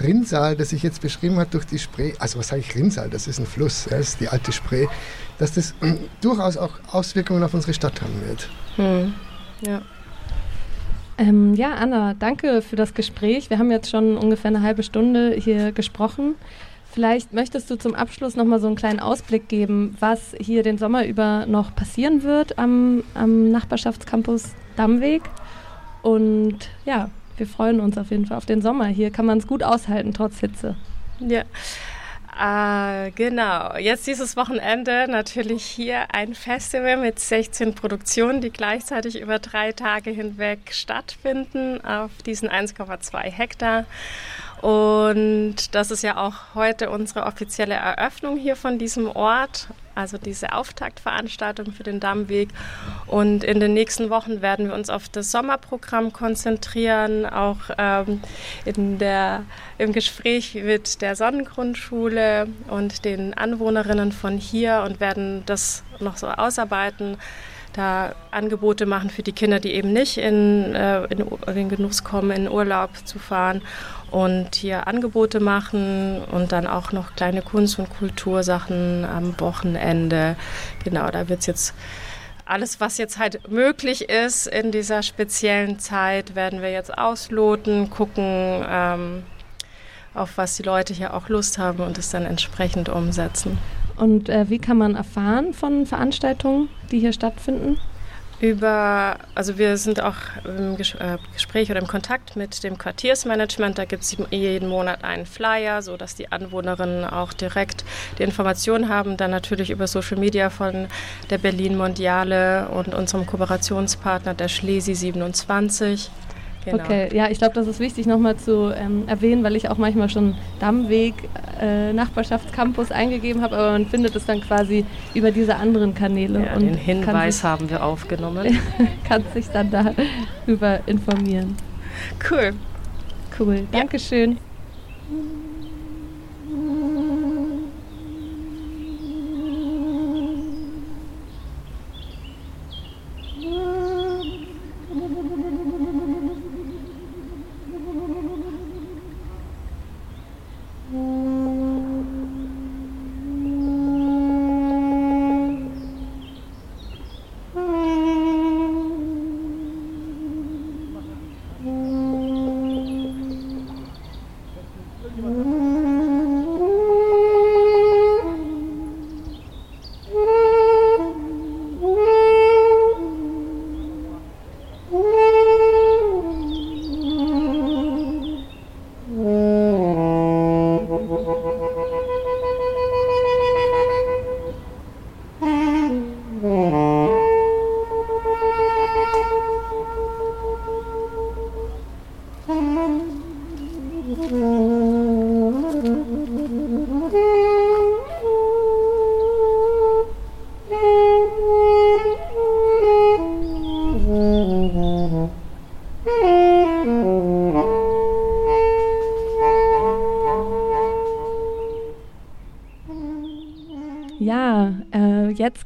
Rinnsal, das ich jetzt beschrieben habe, durch die Spree, also was sage ich Rinnsal, das ist ein Fluss, das ist die alte Spree, dass das durchaus auch Auswirkungen auf unsere Stadt haben wird. Hm. Ja. Ähm, ja, Anna, danke für das Gespräch. Wir haben jetzt schon ungefähr eine halbe Stunde hier gesprochen. Vielleicht möchtest du zum Abschluss noch mal so einen kleinen Ausblick geben, was hier den Sommer über noch passieren wird am, am Nachbarschaftscampus Dammweg. Und ja, wir freuen uns auf jeden Fall auf den Sommer. Hier kann man es gut aushalten, trotz Hitze. Ja. Äh, genau, jetzt dieses Wochenende natürlich hier ein Festival mit 16 Produktionen, die gleichzeitig über drei Tage hinweg stattfinden auf diesen 1,2 Hektar. Und das ist ja auch heute unsere offizielle Eröffnung hier von diesem Ort, also diese Auftaktveranstaltung für den Dammweg. Und in den nächsten Wochen werden wir uns auf das Sommerprogramm konzentrieren, auch ähm, in der, im Gespräch mit der Sonnengrundschule und den Anwohnerinnen von hier und werden das noch so ausarbeiten da Angebote machen für die Kinder, die eben nicht in, äh, in den Genuss kommen, in Urlaub zu fahren und hier Angebote machen und dann auch noch kleine Kunst- und Kultursachen am Wochenende. Genau, da wird es jetzt alles, was jetzt halt möglich ist in dieser speziellen Zeit, werden wir jetzt ausloten, gucken, ähm, auf was die Leute hier auch Lust haben und es dann entsprechend umsetzen. Und äh, wie kann man erfahren von Veranstaltungen, die hier stattfinden? Über, also wir sind auch im äh, Gespräch oder im Kontakt mit dem Quartiersmanagement. Da gibt es jeden Monat einen Flyer, sodass die Anwohnerinnen auch direkt die Informationen haben. Dann natürlich über Social Media von der Berlin Mondiale und unserem Kooperationspartner der Schlesi 27. Genau. Okay, ja, ich glaube, das ist wichtig nochmal zu ähm, erwähnen, weil ich auch manchmal schon Dammweg, äh, Nachbarschaftscampus eingegeben habe, aber man findet es dann quasi über diese anderen Kanäle. Ja, und den Hinweis sich, haben wir aufgenommen. kann sich dann darüber informieren. Cool. Cool, Dankeschön. Ja. Mm-hmm.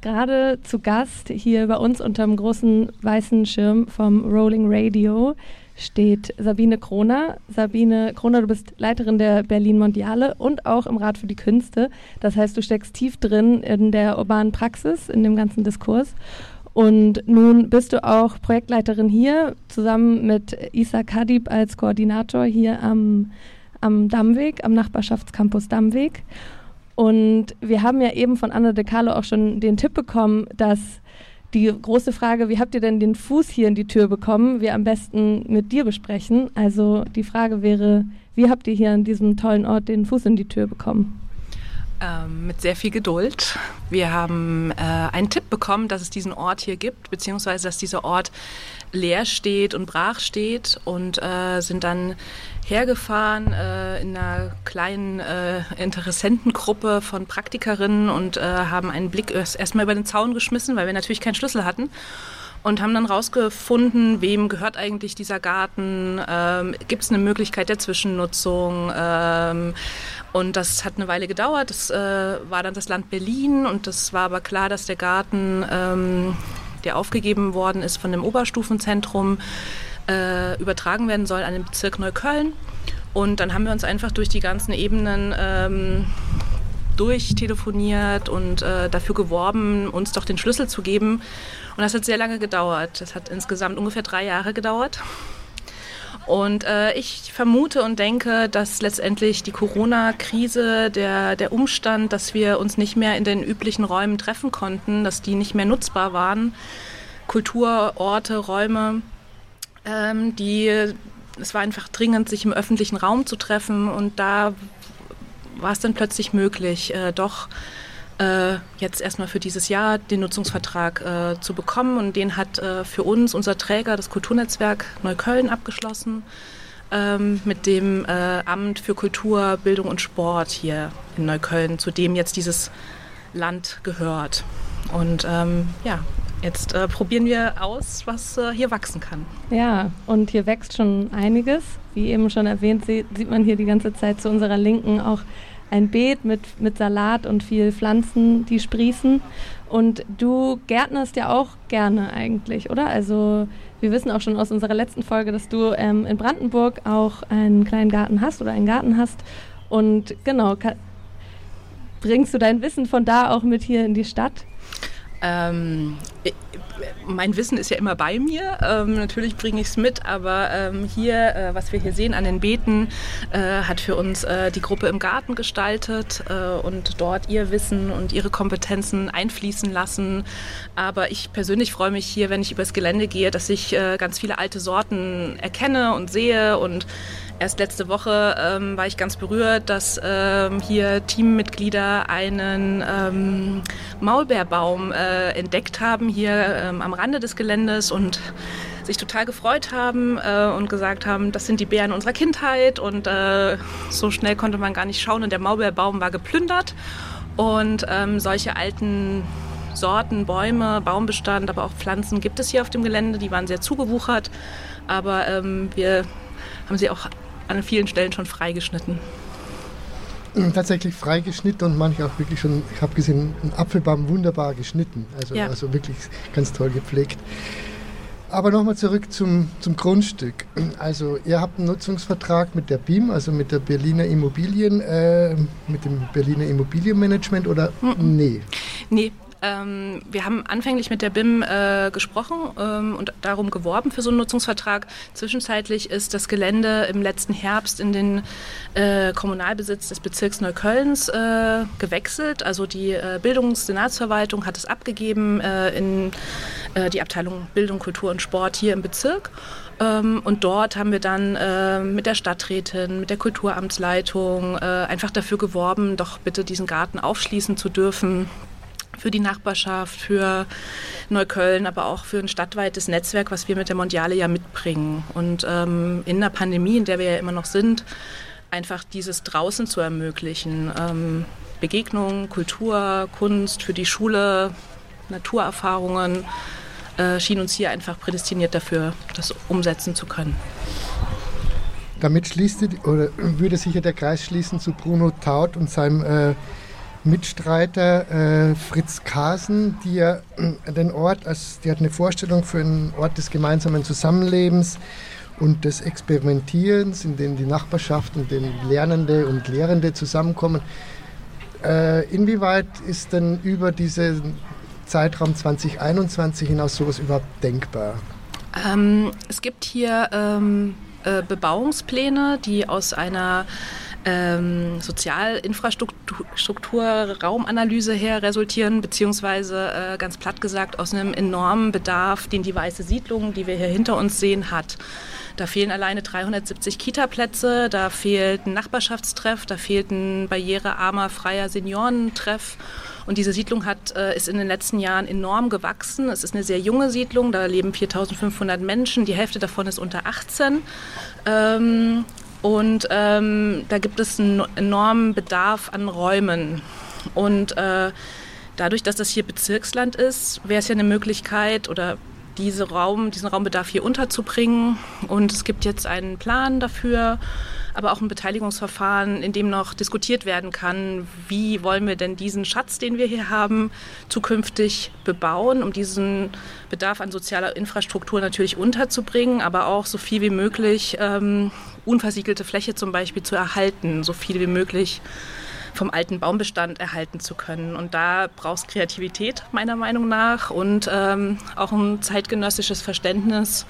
Gerade zu Gast hier bei uns unter dem großen weißen Schirm vom Rolling Radio steht Sabine Kroner. Sabine Kroner, du bist Leiterin der Berlin Mondiale und auch im Rat für die Künste. Das heißt, du steckst tief drin in der urbanen Praxis, in dem ganzen Diskurs. Und nun bist du auch Projektleiterin hier, zusammen mit Isa Kadib als Koordinator hier am, am Dammweg, am Nachbarschaftscampus Dammweg. Und wir haben ja eben von Anna De Carlo auch schon den Tipp bekommen, dass die große Frage, wie habt ihr denn den Fuß hier in die Tür bekommen, wir am besten mit dir besprechen. Also die Frage wäre, wie habt ihr hier an diesem tollen Ort den Fuß in die Tür bekommen? Ähm, mit sehr viel Geduld. Wir haben äh, einen Tipp bekommen, dass es diesen Ort hier gibt, beziehungsweise dass dieser Ort leer steht und brach steht und äh, sind dann hergefahren äh, in einer kleinen äh, Interessentengruppe von Praktikerinnen und äh, haben einen Blick erstmal über den Zaun geschmissen, weil wir natürlich keinen Schlüssel hatten und haben dann rausgefunden, wem gehört eigentlich dieser Garten, ähm, gibt es eine Möglichkeit der Zwischennutzung ähm, und das hat eine Weile gedauert. Das äh, war dann das Land Berlin und das war aber klar, dass der Garten, ähm, der aufgegeben worden ist von dem Oberstufenzentrum, äh, übertragen werden soll an den Bezirk Neukölln. Und dann haben wir uns einfach durch die ganzen Ebenen ähm, durchtelefoniert und äh, dafür geworben, uns doch den Schlüssel zu geben. Und das hat sehr lange gedauert. Das hat insgesamt ungefähr drei Jahre gedauert. Und äh, ich vermute und denke, dass letztendlich die Corona-Krise, der, der Umstand, dass wir uns nicht mehr in den üblichen Räumen treffen konnten, dass die nicht mehr nutzbar waren, Kulturorte, Räume, ähm, die, es war einfach dringend, sich im öffentlichen Raum zu treffen und da war es dann plötzlich möglich, äh, doch äh, jetzt erstmal für dieses Jahr den Nutzungsvertrag äh, zu bekommen und den hat äh, für uns unser Träger, das Kulturnetzwerk Neukölln, abgeschlossen ähm, mit dem äh, Amt für Kultur, Bildung und Sport hier in Neukölln, zu dem jetzt dieses Land gehört. Und ähm, ja, Jetzt äh, probieren wir aus, was äh, hier wachsen kann. Ja, und hier wächst schon einiges. Wie eben schon erwähnt, sieht, man hier die ganze Zeit zu unserer Linken auch ein Beet mit, mit Salat und viel Pflanzen, die sprießen. Und du gärtnerst ja auch gerne eigentlich, oder? Also wir wissen auch schon aus unserer letzten Folge, dass du ähm, in Brandenburg auch einen kleinen Garten hast oder einen Garten hast. Und genau, bringst du dein Wissen von da auch mit hier in die Stadt? Ähm, mein Wissen ist ja immer bei mir. Ähm, natürlich bringe ich es mit, aber ähm, hier, äh, was wir hier sehen an den Beeten, äh, hat für uns äh, die Gruppe im Garten gestaltet äh, und dort ihr Wissen und ihre Kompetenzen einfließen lassen. Aber ich persönlich freue mich hier, wenn ich übers Gelände gehe, dass ich äh, ganz viele alte Sorten erkenne und sehe und Erst letzte Woche ähm, war ich ganz berührt, dass ähm, hier Teammitglieder einen ähm, Maulbeerbaum äh, entdeckt haben hier ähm, am Rande des Geländes und sich total gefreut haben äh, und gesagt haben, das sind die Bären unserer Kindheit und äh, so schnell konnte man gar nicht schauen und der Maulbeerbaum war geplündert und ähm, solche alten Sorten, Bäume, Baumbestand, aber auch Pflanzen gibt es hier auf dem Gelände. Die waren sehr zugewuchert, aber ähm, wir haben sie auch an vielen Stellen schon freigeschnitten. Hm, tatsächlich freigeschnitten und manche auch wirklich schon, ich habe gesehen, ein Apfelbaum wunderbar geschnitten. Also, ja. also wirklich ganz toll gepflegt. Aber nochmal zurück zum, zum Grundstück. Also ihr habt einen Nutzungsvertrag mit der BIM, also mit der Berliner Immobilien, äh, mit dem Berliner Immobilienmanagement oder mhm. nee? Nee, ähm, wir haben anfänglich mit der BIM äh, gesprochen ähm, und darum geworben für so einen Nutzungsvertrag. Zwischenzeitlich ist das Gelände im letzten Herbst in den äh, Kommunalbesitz des Bezirks Neuköllns äh, gewechselt. Also die äh, Bildungssenatsverwaltung hat es abgegeben äh, in äh, die Abteilung Bildung, Kultur und Sport hier im Bezirk. Ähm, und dort haben wir dann äh, mit der Stadträtin, mit der Kulturamtsleitung äh, einfach dafür geworben, doch bitte diesen Garten aufschließen zu dürfen für die Nachbarschaft, für Neukölln, aber auch für ein stadtweites Netzwerk, was wir mit der Mondiale ja mitbringen. Und ähm, in der Pandemie, in der wir ja immer noch sind, einfach dieses draußen zu ermöglichen. Ähm, Begegnungen, Kultur, Kunst für die Schule, Naturerfahrungen, äh, schien uns hier einfach prädestiniert dafür, das umsetzen zu können. Damit schließt oder würde sich ja der Kreis schließen zu Bruno Taut und seinem äh, Mitstreiter äh, Fritz Kasen, die ja äh, den Ort, als, die hat eine Vorstellung für einen Ort des gemeinsamen Zusammenlebens und des Experimentierens, in dem die Nachbarschaft und den Lernende und Lehrende zusammenkommen. Äh, inwieweit ist denn über diesen Zeitraum 2021 hinaus sowas überhaupt denkbar? Ähm, es gibt hier ähm, äh, Bebauungspläne, die aus einer ähm, Sozialinfrastruktur, Raumanalyse her resultieren, beziehungsweise äh, ganz platt gesagt aus einem enormen Bedarf, den die Weiße Siedlung, die wir hier hinter uns sehen, hat. Da fehlen alleine 370 Kita-Plätze, da fehlt ein Nachbarschaftstreff, da fehlt ein barrierearmer, freier Seniorentreff. Und diese Siedlung hat, äh, ist in den letzten Jahren enorm gewachsen. Es ist eine sehr junge Siedlung, da leben 4500 Menschen, die Hälfte davon ist unter 18. Ähm, und ähm, da gibt es einen enormen Bedarf an Räumen. Und äh, dadurch, dass das hier Bezirksland ist, wäre es ja eine Möglichkeit oder diese Raum, diesen Raumbedarf hier unterzubringen. Und es gibt jetzt einen Plan dafür, aber auch ein Beteiligungsverfahren, in dem noch diskutiert werden kann, wie wollen wir denn diesen Schatz, den wir hier haben, zukünftig bebauen, um diesen Bedarf an sozialer Infrastruktur natürlich unterzubringen, aber auch so viel wie möglich ähm, unversiegelte Fläche zum Beispiel zu erhalten, so viel wie möglich vom alten Baumbestand erhalten zu können. Und da braucht es Kreativität, meiner Meinung nach, und ähm, auch ein zeitgenössisches Verständnis.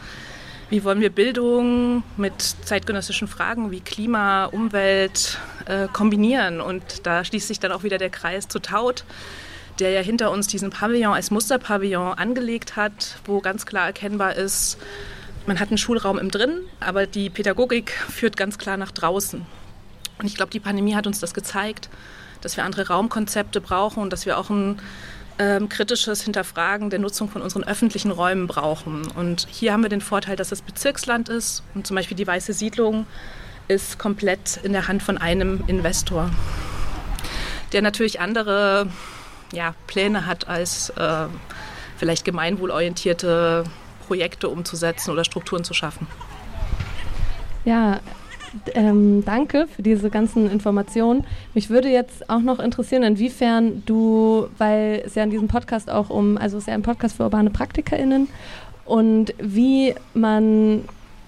Wie wollen wir Bildung mit zeitgenössischen Fragen wie Klima, Umwelt äh, kombinieren? Und da schließt sich dann auch wieder der Kreis zu Taut, der ja hinter uns diesen Pavillon als Musterpavillon angelegt hat, wo ganz klar erkennbar ist, man hat einen Schulraum im Drin, aber die Pädagogik führt ganz klar nach draußen. Und ich glaube, die Pandemie hat uns das gezeigt, dass wir andere Raumkonzepte brauchen und dass wir auch ein ähm, kritisches Hinterfragen der Nutzung von unseren öffentlichen Räumen brauchen. Und hier haben wir den Vorteil, dass es Bezirksland ist und zum Beispiel die Weiße Siedlung ist komplett in der Hand von einem Investor, der natürlich andere ja, Pläne hat als äh, vielleicht gemeinwohlorientierte Projekte umzusetzen oder Strukturen zu schaffen. Ja, ähm, danke für diese ganzen Informationen. Mich würde jetzt auch noch interessieren, inwiefern du, weil es ja in diesem Podcast auch um, also es ist ja ein Podcast für urbane PraktikerInnen und wie man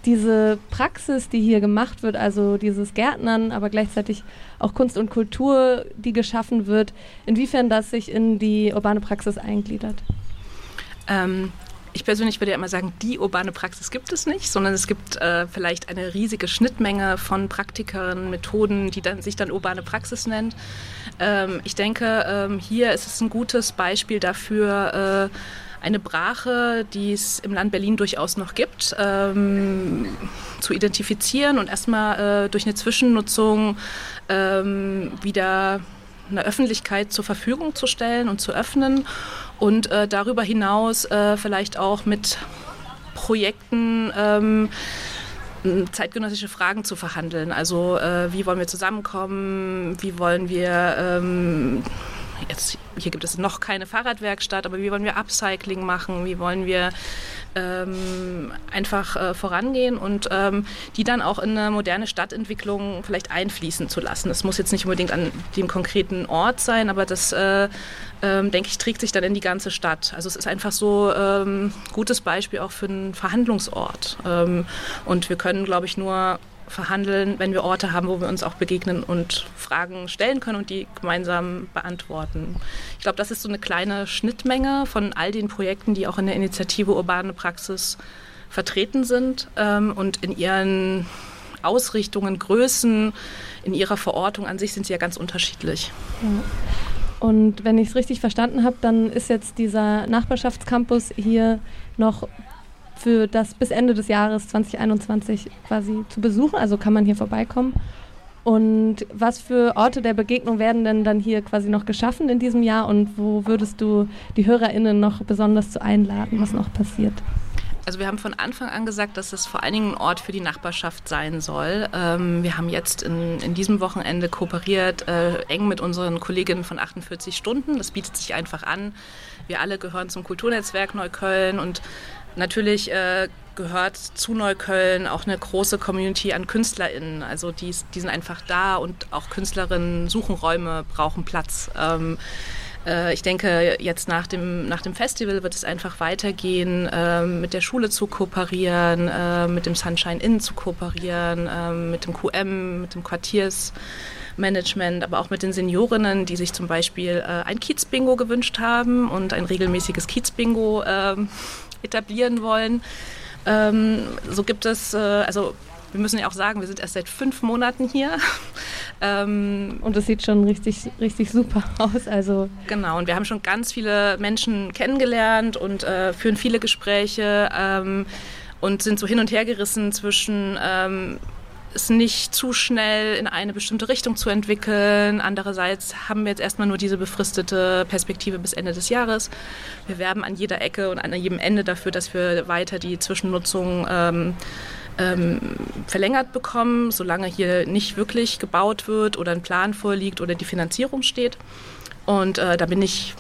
diese Praxis, die hier gemacht wird, also dieses Gärtnern, aber gleichzeitig auch Kunst und Kultur, die geschaffen wird, inwiefern das sich in die urbane Praxis eingliedert? Ähm, ich persönlich würde ja immer sagen, die urbane Praxis gibt es nicht, sondern es gibt äh, vielleicht eine riesige Schnittmenge von Praktikern, Methoden, die dann, sich dann urbane Praxis nennt. Ähm, ich denke, ähm, hier ist es ein gutes Beispiel dafür, äh, eine Brache, die es im Land Berlin durchaus noch gibt, ähm, zu identifizieren und erstmal äh, durch eine Zwischennutzung ähm, wieder einer Öffentlichkeit zur Verfügung zu stellen und zu öffnen und äh, darüber hinaus äh, vielleicht auch mit Projekten ähm, zeitgenössische Fragen zu verhandeln. Also äh, wie wollen wir zusammenkommen, wie wollen wir ähm, jetzt hier gibt es noch keine Fahrradwerkstatt, aber wie wollen wir Upcycling machen, wie wollen wir ähm, einfach äh, vorangehen und ähm, die dann auch in eine moderne Stadtentwicklung vielleicht einfließen zu lassen. Es muss jetzt nicht unbedingt an dem konkreten Ort sein, aber das, äh, ähm, denke ich, trägt sich dann in die ganze Stadt. Also es ist einfach so ein ähm, gutes Beispiel auch für einen Verhandlungsort. Ähm, und wir können, glaube ich, nur verhandeln, wenn wir Orte haben, wo wir uns auch begegnen und Fragen stellen können und die gemeinsam beantworten. Ich glaube, das ist so eine kleine Schnittmenge von all den Projekten, die auch in der Initiative Urbane Praxis vertreten sind ähm, und in ihren Ausrichtungen, Größen, in ihrer Verortung an sich sind sie ja ganz unterschiedlich. Und wenn ich es richtig verstanden habe, dann ist jetzt dieser Nachbarschaftscampus hier noch für das bis Ende des Jahres 2021 quasi zu besuchen. Also kann man hier vorbeikommen. Und was für Orte der Begegnung werden denn dann hier quasi noch geschaffen in diesem Jahr und wo würdest du die HörerInnen noch besonders zu einladen, was noch passiert? Also wir haben von Anfang an gesagt, dass es vor allen Dingen ein Ort für die Nachbarschaft sein soll. Ähm, wir haben jetzt in, in diesem Wochenende kooperiert, äh, eng mit unseren Kolleginnen von 48 Stunden. Das bietet sich einfach an. Wir alle gehören zum Kulturnetzwerk Neukölln und natürlich äh, gehört zu Neukölln auch eine große Community an KünstlerInnen. Also die, die sind einfach da und auch Künstlerinnen suchen Räume, brauchen Platz. Ähm, äh, ich denke, jetzt nach dem, nach dem Festival wird es einfach weitergehen, äh, mit der Schule zu kooperieren, äh, mit dem Sunshine Inn zu kooperieren, äh, mit dem QM, mit dem Quartiersmanagement, aber auch mit den Seniorinnen, die sich zum Beispiel äh, ein Kiezbingo gewünscht haben und ein regelmäßiges Kiezbingo ähm, etablieren wollen. Ähm, so gibt es, äh, also wir müssen ja auch sagen, wir sind erst seit fünf Monaten hier. ähm, und es sieht schon richtig, richtig super aus. Also genau, und wir haben schon ganz viele Menschen kennengelernt und äh, führen viele Gespräche ähm, und sind so hin und her gerissen zwischen ähm, es nicht zu schnell in eine bestimmte Richtung zu entwickeln. Andererseits haben wir jetzt erstmal nur diese befristete Perspektive bis Ende des Jahres. Wir werben an jeder Ecke und an jedem Ende dafür, dass wir weiter die Zwischennutzung ähm, ähm, verlängert bekommen, solange hier nicht wirklich gebaut wird oder ein Plan vorliegt oder die Finanzierung steht. Und äh, da bin ich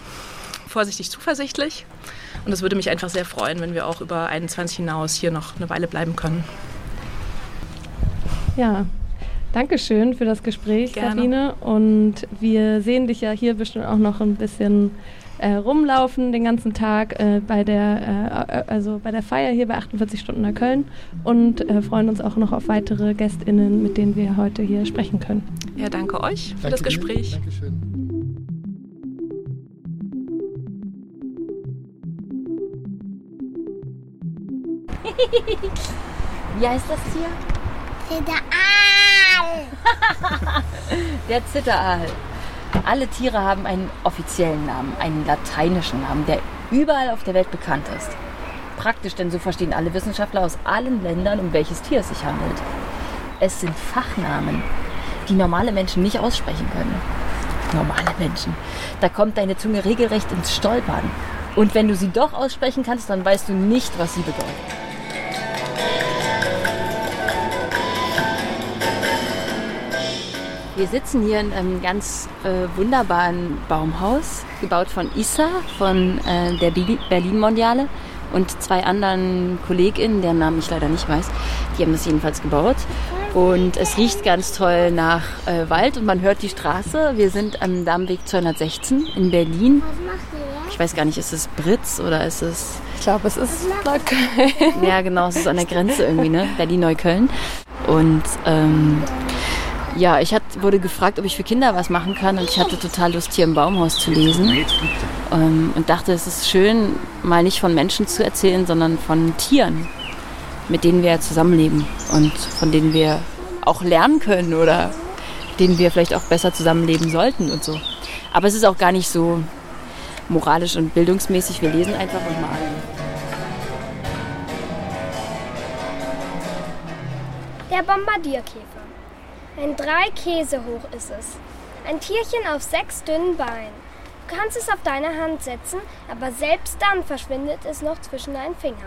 vorsichtig zuversichtlich. Und es würde mich einfach sehr freuen, wenn wir auch über 21 hinaus hier noch eine Weile bleiben können. Ja, danke schön für das Gespräch, Gerne. Sabine. Und wir sehen dich ja hier bestimmt auch noch ein bisschen äh, rumlaufen den ganzen Tag äh, bei der äh, also bei der Feier hier bei 48 Stunden nach Köln und äh, freuen uns auch noch auf weitere GästInnen, mit denen wir heute hier sprechen können. Ja, danke euch für danke das Gespräch. Dir. Dankeschön. Wie heißt das Tier? Zitteraal. Der Zitteraal. Alle Tiere haben einen offiziellen Namen, einen lateinischen Namen, der überall auf der Welt bekannt ist. Praktisch, denn so verstehen alle Wissenschaftler aus allen Ländern, um welches Tier es sich handelt. Es sind Fachnamen, die normale Menschen nicht aussprechen können. Normale Menschen. Da kommt deine Zunge regelrecht ins Stolpern. Und wenn du sie doch aussprechen kannst, dann weißt du nicht, was sie bedeuten. Wir sitzen hier in einem ganz äh, wunderbaren Baumhaus, gebaut von Issa, von äh, der Berlin-Mondiale und zwei anderen KollegInnen, deren Namen ich leider nicht weiß. Die haben das jedenfalls gebaut. Und es riecht ganz toll nach äh, Wald und man hört die Straße. Wir sind am Dammweg 216 in Berlin. Ich weiß gar nicht, ist es Britz oder ist es... Ich glaube, es ist Neukölln. Ja, genau, es ist an der Grenze irgendwie, ne? Berlin-Neukölln. Und ähm, ja, ich hat, wurde gefragt, ob ich für Kinder was machen kann und ich hatte total Lust, hier im Baumhaus zu lesen. Ähm, und dachte, es ist schön, mal nicht von Menschen zu erzählen, sondern von Tieren, mit denen wir zusammenleben und von denen wir auch lernen können oder denen wir vielleicht auch besser zusammenleben sollten und so. Aber es ist auch gar nicht so moralisch und bildungsmäßig. Wir lesen einfach und malen. Der Bombardierkäfer. Ein drei Käse hoch ist es. Ein Tierchen auf sechs dünnen Beinen. Du kannst es auf deine Hand setzen, aber selbst dann verschwindet es noch zwischen deinen Fingern.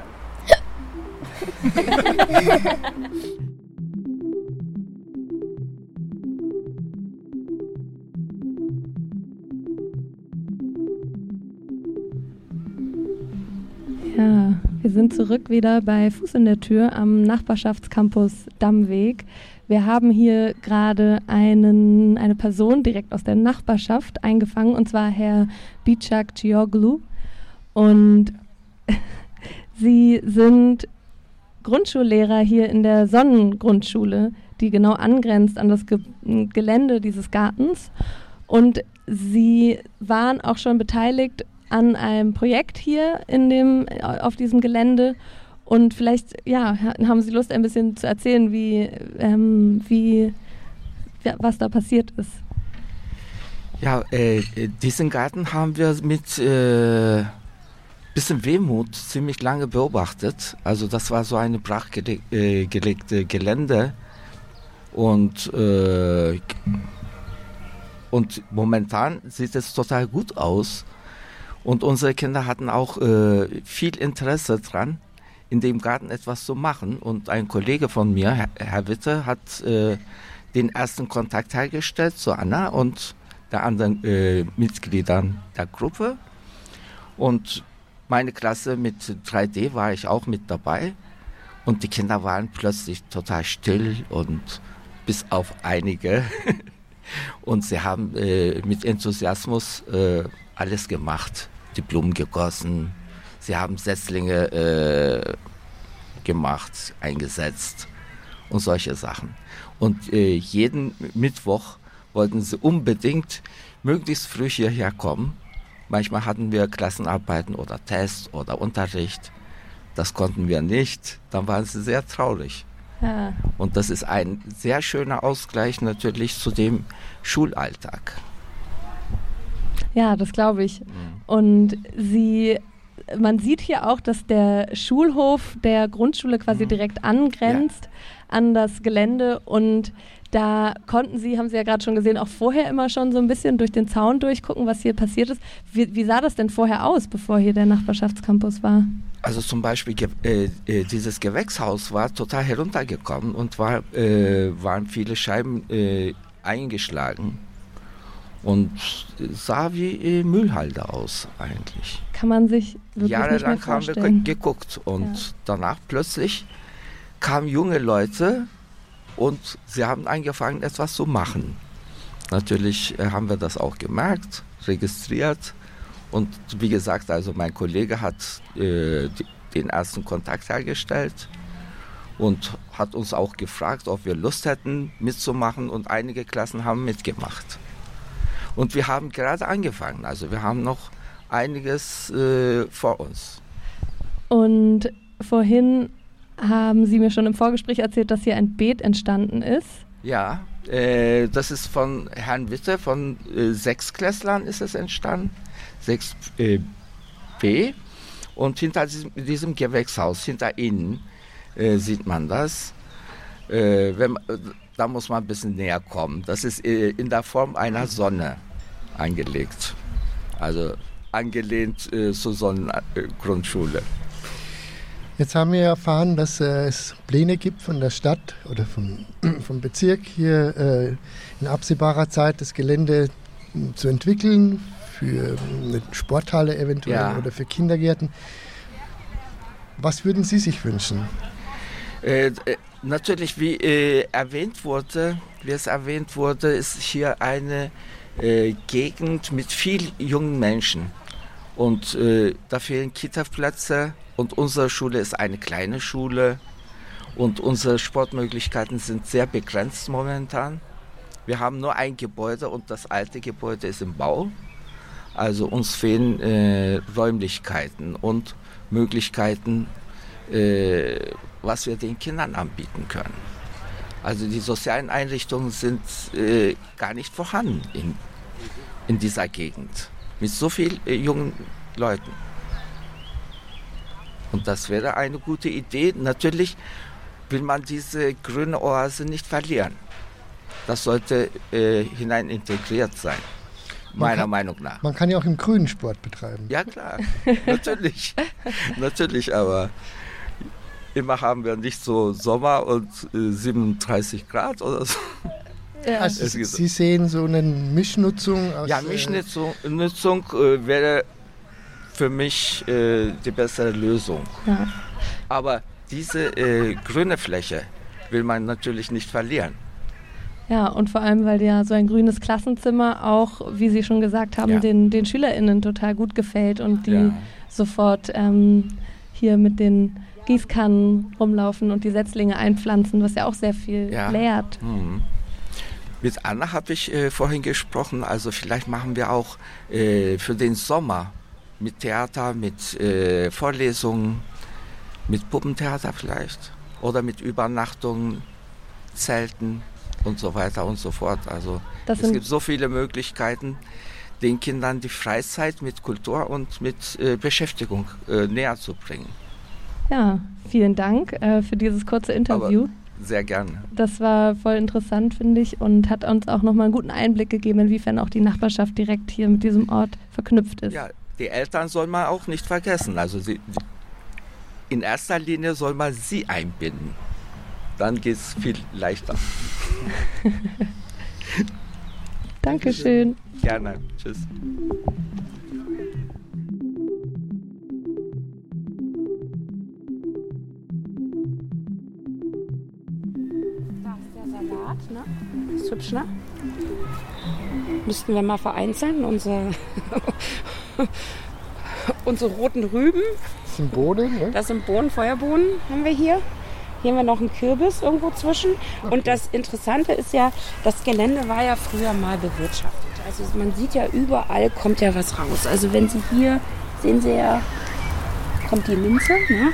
Ja, wir sind zurück wieder bei Fuß in der Tür am Nachbarschaftscampus Dammweg. Wir haben hier gerade eine Person direkt aus der Nachbarschaft eingefangen, und zwar Herr Bicak Cioglu. Und Sie sind Grundschullehrer hier in der Sonnengrundschule, die genau angrenzt an das Ge Gelände dieses Gartens. Und Sie waren auch schon beteiligt an einem Projekt hier in dem, auf diesem Gelände und vielleicht, ja, haben Sie Lust, ein bisschen zu erzählen, wie, ähm, wie was da passiert ist. Ja, äh, diesen Garten haben wir mit äh, bisschen Wehmut ziemlich lange beobachtet. Also das war so eine brachgelegte äh, Gelände. Und, äh, und momentan sieht es total gut aus. Und unsere Kinder hatten auch äh, viel Interesse dran, in dem Garten etwas zu machen. Und ein Kollege von mir, Herr, Witte, hat äh, den ersten Kontakt hergestellt zu Anna und der anderen äh, Mitgliedern der Gruppe. Und meine Klasse mit 3D war ich auch mit dabei. Und die Kinder waren plötzlich total still und bis auf einige. und sie haben äh, mit Enthusiasmus äh, alles gemacht. Die Blumen gegossen, sie haben Setzlinge äh, gemacht, eingesetzt und solche Sachen. Und äh, jeden Mittwoch wollten sie unbedingt möglichst früh hierher kommen. Manchmal hatten wir Klassenarbeiten oder Tests oder Unterricht. Das konnten wir nicht. Dann waren sie sehr traurig. Ja. Und das ist ein sehr schöner Ausgleich natürlich zu dem Schulalltag. Ja, das glaube ich. Und Sie, man sieht hier auch, dass der Schulhof der Grundschule quasi mhm. direkt angrenzt ja. an das Gelände und da konnten Sie, haben Sie ja gerade schon gesehen, auch vorher immer schon so ein bisschen durch den Zaun durchgucken, was hier passiert ist. Wie, wie sah das denn vorher aus, bevor hier der Nachbarschaftscampus war? Also zum Beispiel äh, äh, dieses Gewächshaus war total heruntergekommen und war, äh, waren viele Scheiben äh, eingeschlagen und sah wie Müllhalde aus eigentlich. Kann man sich wirklich Jahrelang nicht mehr vorstellen. haben wir geguckt und ja. danach plötzlich kamen junge Leute und sie haben angefangen, etwas zu machen. Natürlich äh, haben wir das auch gemerkt, registriert und wie gesagt, also mein Kollege hat äh, den ersten Kontakt hergestellt und hat uns auch gefragt, ob wir Lust hätten mitzumachen und einige Klassen haben mitgemacht. Und wir haben gerade angefangen, also wir haben noch einiges äh, vor uns. Und vorhin haben Sie mir schon im Vorgespräch erzählt, dass hier ein Beet entstanden ist. Ja, äh, das ist von Herrn Witte, von äh, Sechsklässlern ist es entstanden, 6b. Äh, Und hinter diesem, diesem, Gewächshaus, hinter Ihnen, äh, sieht man das. Äh, wenn, da muss man ein bisschen näher kommen. Das ist äh, in der Form einer Sonne angelegt. Also angelehnt zur Sonnengrundschule. Jetzt haben wir erfahren, dass äh, es Pläne gibt von der Stadt oder vom, vom Bezirk hier äh, in absehbarer Zeit das Gelände hm, zu entwickeln für eine Sporthalle eventuell ja. oder für Kindergärten. Was würden Sie sich wünschen? Äh, äh natürlich, wie äh, erwähnt wurde, wie es erwähnt wurde, ist hier eine äh, Gegend mit vielen jungen Menschen. Und da fehlen Kita-Plätze, und unsere Schule ist eine kleine Schule und unsere Sportmöglichkeiten sind sehr begrenzt momentan. Wir haben nur ein Gebäude und das alte Gebäude ist im Bau. Also uns fehlen äh, Räumlichkeiten und Möglichkeiten, äh, was wir den Kindern anbieten können. Also die sozialen Einrichtungen sind äh, gar nicht vorhanden in, in dieser Gegend mit so vielen äh, jungen Leuten. Und das wäre eine gute Idee. Natürlich will man diese grüne Oase nicht verlieren. Das sollte äh, hinein integriert sein, meiner kann, Meinung nach. Man kann ja auch im Grünen Sport betreiben. Ja klar, natürlich, natürlich, aber immer haben wir nicht so Sommer und äh, 37 Grad oder so. Ja. Also Sie sehen so eine Mischnutzung aus. Ja, äh, Mischnutzung Nutzung, äh, wäre für mich äh, die bessere Lösung. Ja. Aber diese äh, grüne Fläche will man natürlich nicht verlieren. Ja, und vor allem, weil ja so ein grünes Klassenzimmer auch, wie Sie schon gesagt haben, ja. den, den SchülerInnen total gut gefällt und die ja. sofort ähm, hier mit den Gießkannen rumlaufen und die Setzlinge einpflanzen, was ja auch sehr viel ja. lehrt. Mhm. Mit Anna habe ich äh, vorhin gesprochen, also vielleicht machen wir auch äh, für den Sommer mit Theater, mit äh, Vorlesungen, mit Puppentheater vielleicht oder mit Übernachtungen, Zelten und so weiter und so fort. Also das es gibt so viele Möglichkeiten, den Kindern die Freizeit mit Kultur und mit äh, Beschäftigung äh, näher zu bringen. Ja, vielen Dank äh, für dieses kurze Interview. Aber sehr gerne. Das war voll interessant, finde ich, und hat uns auch nochmal einen guten Einblick gegeben, inwiefern auch die Nachbarschaft direkt hier mit diesem Ort verknüpft ist. Ja, die Eltern soll man auch nicht vergessen. Also sie, in erster Linie soll man sie einbinden. Dann geht es viel leichter. Dankeschön. Gerne. Tschüss. Salat, ne? Ist hübsch, ne? Müssten wir mal vereinzeln, unsere, unsere roten Rüben. Das sind Bohnen, ne? Das sind Bohnen, Feuerbohnen haben wir hier. Hier haben wir noch einen Kürbis irgendwo zwischen. Und das Interessante ist ja, das Gelände war ja früher mal bewirtschaftet. Also man sieht ja überall kommt ja was raus. Also wenn Sie hier sehen Sie ja, kommt die Minze, ne?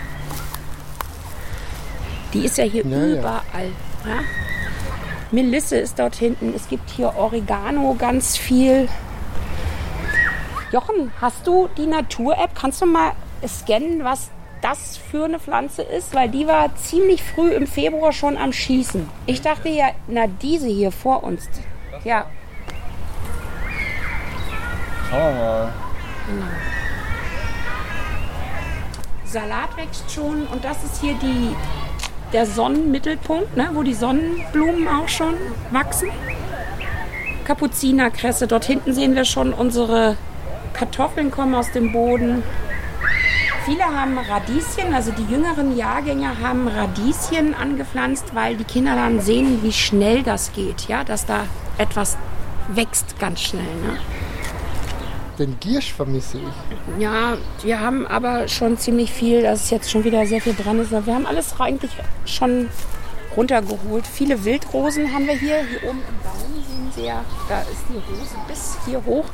Die ist ja hier Ja, ja. überall. Ja? Melisse ist dort hinten. Es gibt hier Oregano ganz viel. Jochen, hast du die Natur-App? Kannst du mal scannen, was das für eine Pflanze ist? Weil die war ziemlich früh im Februar schon am Schießen. Ich dachte ja, na diese hier vor uns. Ja, Schauen wir mal. Salat wächst schon und das ist hier die, der Sonnenmittelpunkt, ne, wo die Sonnenblumen auch schon wachsen. Kapuzinerkresse, dort hinten sehen wir schon unsere Kartoffeln kommen aus dem Boden. Viele haben Radieschen, also die jüngeren Jahrgänge haben Radieschen angepflanzt, weil die Kinder dann sehen, wie schnell das geht, ja, dass da etwas wächst ganz schnell. Ne? Den Giersch vermisse ich. Ja, wir haben aber schon ziemlich viel, dass es jetzt schon wieder sehr viel dran ist. Wir haben alles eigentlich schon runtergeholt. Viele Wildrosen haben wir hier. Hier oben im Baum sehen Sie ja, da ist die Rose bis hier hoch.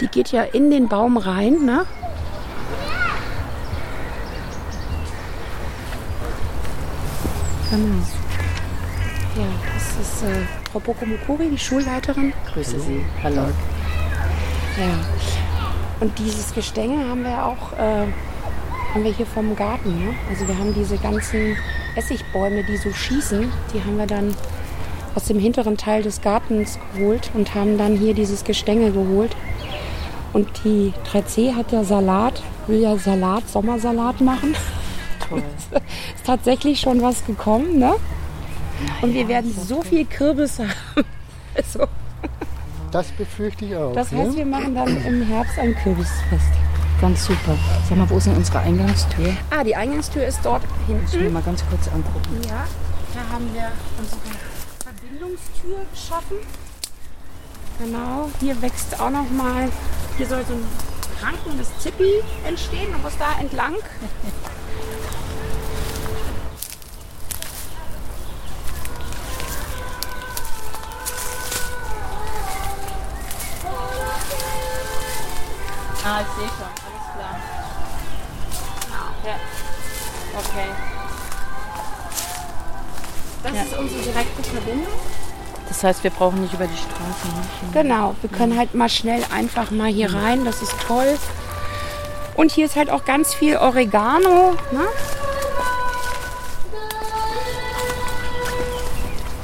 Die geht ja in den Baum rein. Ne? Genau. Ja, das ist äh, Frau Bokomukuri, die Schulleiterin. Grüße Sie. Hallo. Ja. Und dieses Gestänge haben wir auch äh, haben wir hier vom Garten. Ne? Also wir haben diese ganzen Essigbäume, die so schießen, die haben wir dann aus dem hinteren Teil des Gartens geholt und haben dann hier dieses Gestänge geholt. Und die 3C hat ja Salat, will ja Salat, Sommersalat machen. Toll. ist tatsächlich schon was gekommen, ne? Und wir werden so viel Kürbis haben. Also, Das befürchte ich auch. das heißt, ne? wir machen dann im Herbst ein Kürbisfest. Ganz super. Sag mal, wo ist denn unsere Eingangstür? Ah, die Eingangstür ist dort Muss ich mir hinten. mal ganz kurz angucken. Ja, da haben wir unsere Verbindungstür geschaffen. Genau, hier wächst auch noch mal, hier soll so ein rankendes Zippi entstehen. Du musst da entlang. Ah, ich sehe schon. Alles klar. Ja. Okay. Das ist unsere direkte Verbindung. Das heißt, wir brauchen nicht über die Straße. Genau, wir können halt mal schnell einfach mal hier rein, das ist toll. Und hier ist halt auch ganz viel Oregano. Ne?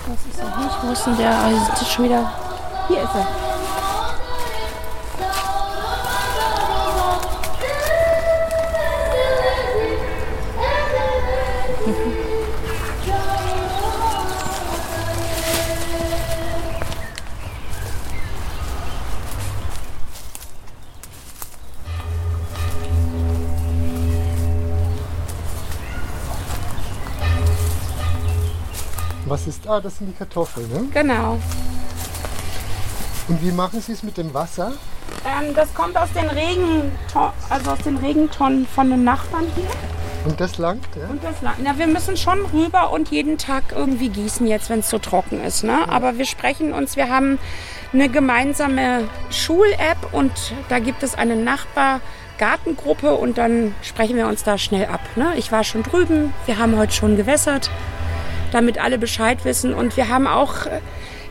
Das ist nicht. Wo ist denn der? Das ist schon wieder. Hier ist er. Was ist. Ah, das sind die Kartoffeln, ne? Genau. Und wie machen Sie es mit dem Wasser? Ähm, das kommt aus den Regenton also aus den Regentonnen von den Nachbarn hier. Und das langt, ja? Und das lang. Na, wir müssen schon rüber und jeden Tag irgendwie gießen jetzt, wenn es so trocken ist. Ne? Aber wir sprechen uns, wir haben eine gemeinsame Schul-App und da gibt es eine Nachbar-Gartengruppe und dann sprechen wir uns da schnell ab. Ne? Ich war schon drüben, wir haben heute schon gewässert, damit alle Bescheid wissen und wir haben auch äh,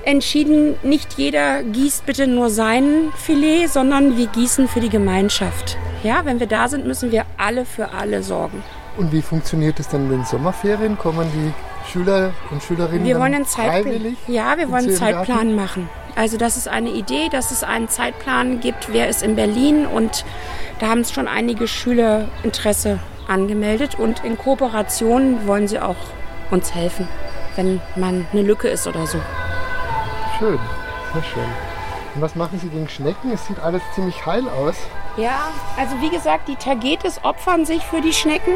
entschieden, nicht jeder gießt bitte nur sein Filet, sondern wir gießen für die Gemeinschaft. Ja, wenn wir da sind, müssen wir alle für alle sorgen. Und wie funktioniert es dann in den Sommerferien? Kommen die Schüler und Schülerinnen Wir wollen einen freiwillig? Zeitplan. Ja, wir wollen einen? Zeitplan machen. Also das ist eine Idee, dass es einen Zeitplan gibt. Wer ist in Berlin? Und da haben schon einige Schüler Interesse angemeldet. Und in Kooperation wollen sie auch uns helfen, wenn man eine Lücke ist oder so. Schön, sehr schön. Und was machen Sie den Schnecken? Es sieht alles ziemlich heil aus. Ja, also wie gesagt, die Tagetes opfern sich für die Schnecken,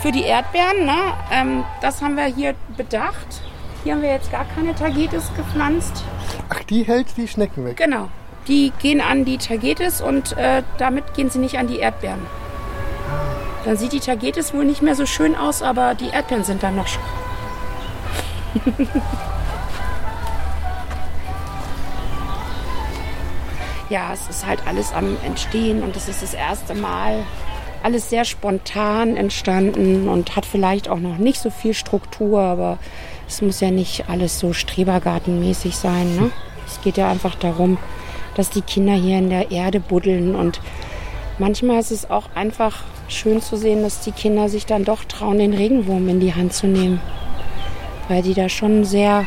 für die Erdbeeren. Ne? Ähm, das haben wir hier bedacht. Hier haben wir jetzt gar keine Tagetes gepflanzt. Ach, die hält die Schnecken weg. Genau. Die gehen an die Tagetes und äh, damit gehen sie nicht an die Erdbeeren. Dann sieht die Tagetes wohl nicht mehr so schön aus, aber die Erdbeeren sind dann noch schön. ja, es ist halt alles am Entstehen und es ist das erste Mal alles sehr spontan entstanden und hat vielleicht auch noch nicht so viel Struktur, aber es muss ja nicht alles so strebergartenmäßig sein. Ne? Es geht ja einfach darum, dass die Kinder hier in der Erde buddeln und manchmal ist es auch einfach schön zu sehen, dass die Kinder sich dann doch trauen, den Regenwurm in die Hand zu nehmen, weil die da schon sehr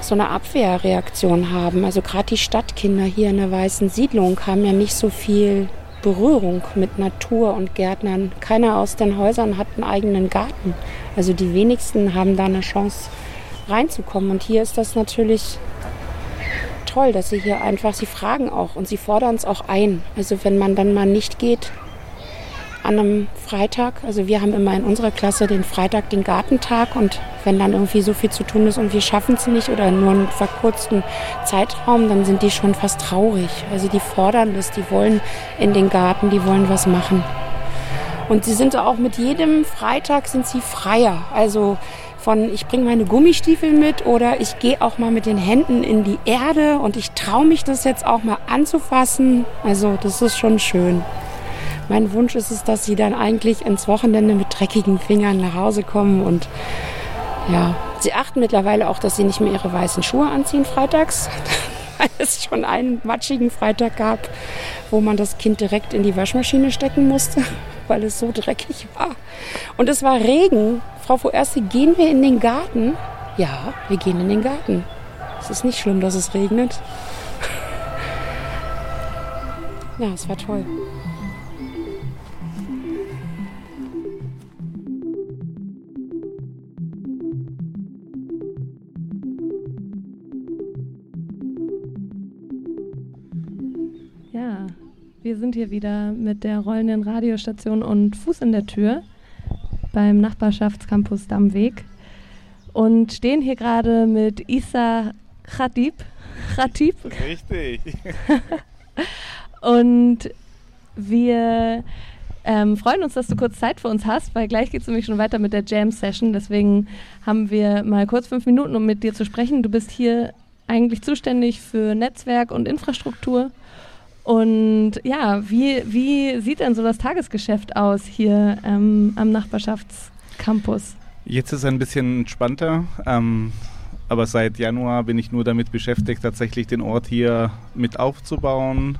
so eine Abwehrreaktion haben. Also gerade die Stadtkinder hier in der weißen Siedlung haben ja nicht so viel Berührung mit Natur und Gärtnern. Keiner aus den Häusern hat einen eigenen Garten. Also die wenigsten haben da eine Chance reinzukommen. Und hier ist das natürlich toll, dass sie hier einfach, sie fragen auch und sie fordern es auch ein. Also wenn man dann mal nicht geht an einem Freitag, also wir haben immer in unserer Klasse den Freitag den Gartentag und wenn dann irgendwie so viel zu tun ist und wir schaffen es nicht oder nur einen verkürzten Zeitraum, dann sind die schon fast traurig. Also die fordern das, die wollen in den Garten, die wollen was machen. Und sie sind auch mit jedem Freitag sind sie freier. Also von ich bringe meine Gummistiefel mit oder ich gehe auch mal mit den Händen in die Erde und ich traue mich das jetzt auch mal anzufassen. Also das ist schon schön. Mein Wunsch ist es, dass sie dann eigentlich ins Wochenende mit dreckigen Fingern nach Hause kommen und ja, sie achten mittlerweile auch, dass sie nicht mehr ihre weißen Schuhe anziehen freitags, weil es schon einen matschigen Freitag gab, wo man das Kind direkt in die Waschmaschine stecken musste, weil es so dreckig war. Und es war Regen. Frau Fuerste, gehen wir in den Garten? Ja, wir gehen in den Garten. Es ist nicht schlimm, dass es regnet. Ja, es war toll. Ja, wir sind hier wieder mit der rollenden Radiostation und Fuß in der Tür beim Nachbarschaftscampus Dammweg und stehen hier gerade mit Isa Khatib. Khatib. Richtig. Und wir ähm, freuen uns, dass du kurz Zeit für uns hast, weil gleich geht es nämlich schon weiter mit der Jam-Session. Deswegen haben wir mal kurz fünf Minuten, um mit dir zu sprechen. Du bist hier eigentlich zuständig für Netzwerk und Infrastruktur. Und ja, wie, wie sieht denn so das Tagesgeschäft aus hier ähm, am Nachbarschaftscampus? Jetzt ist es ein bisschen entspannter, ähm, aber seit Januar bin ich nur damit beschäftigt, tatsächlich den Ort hier mit aufzubauen,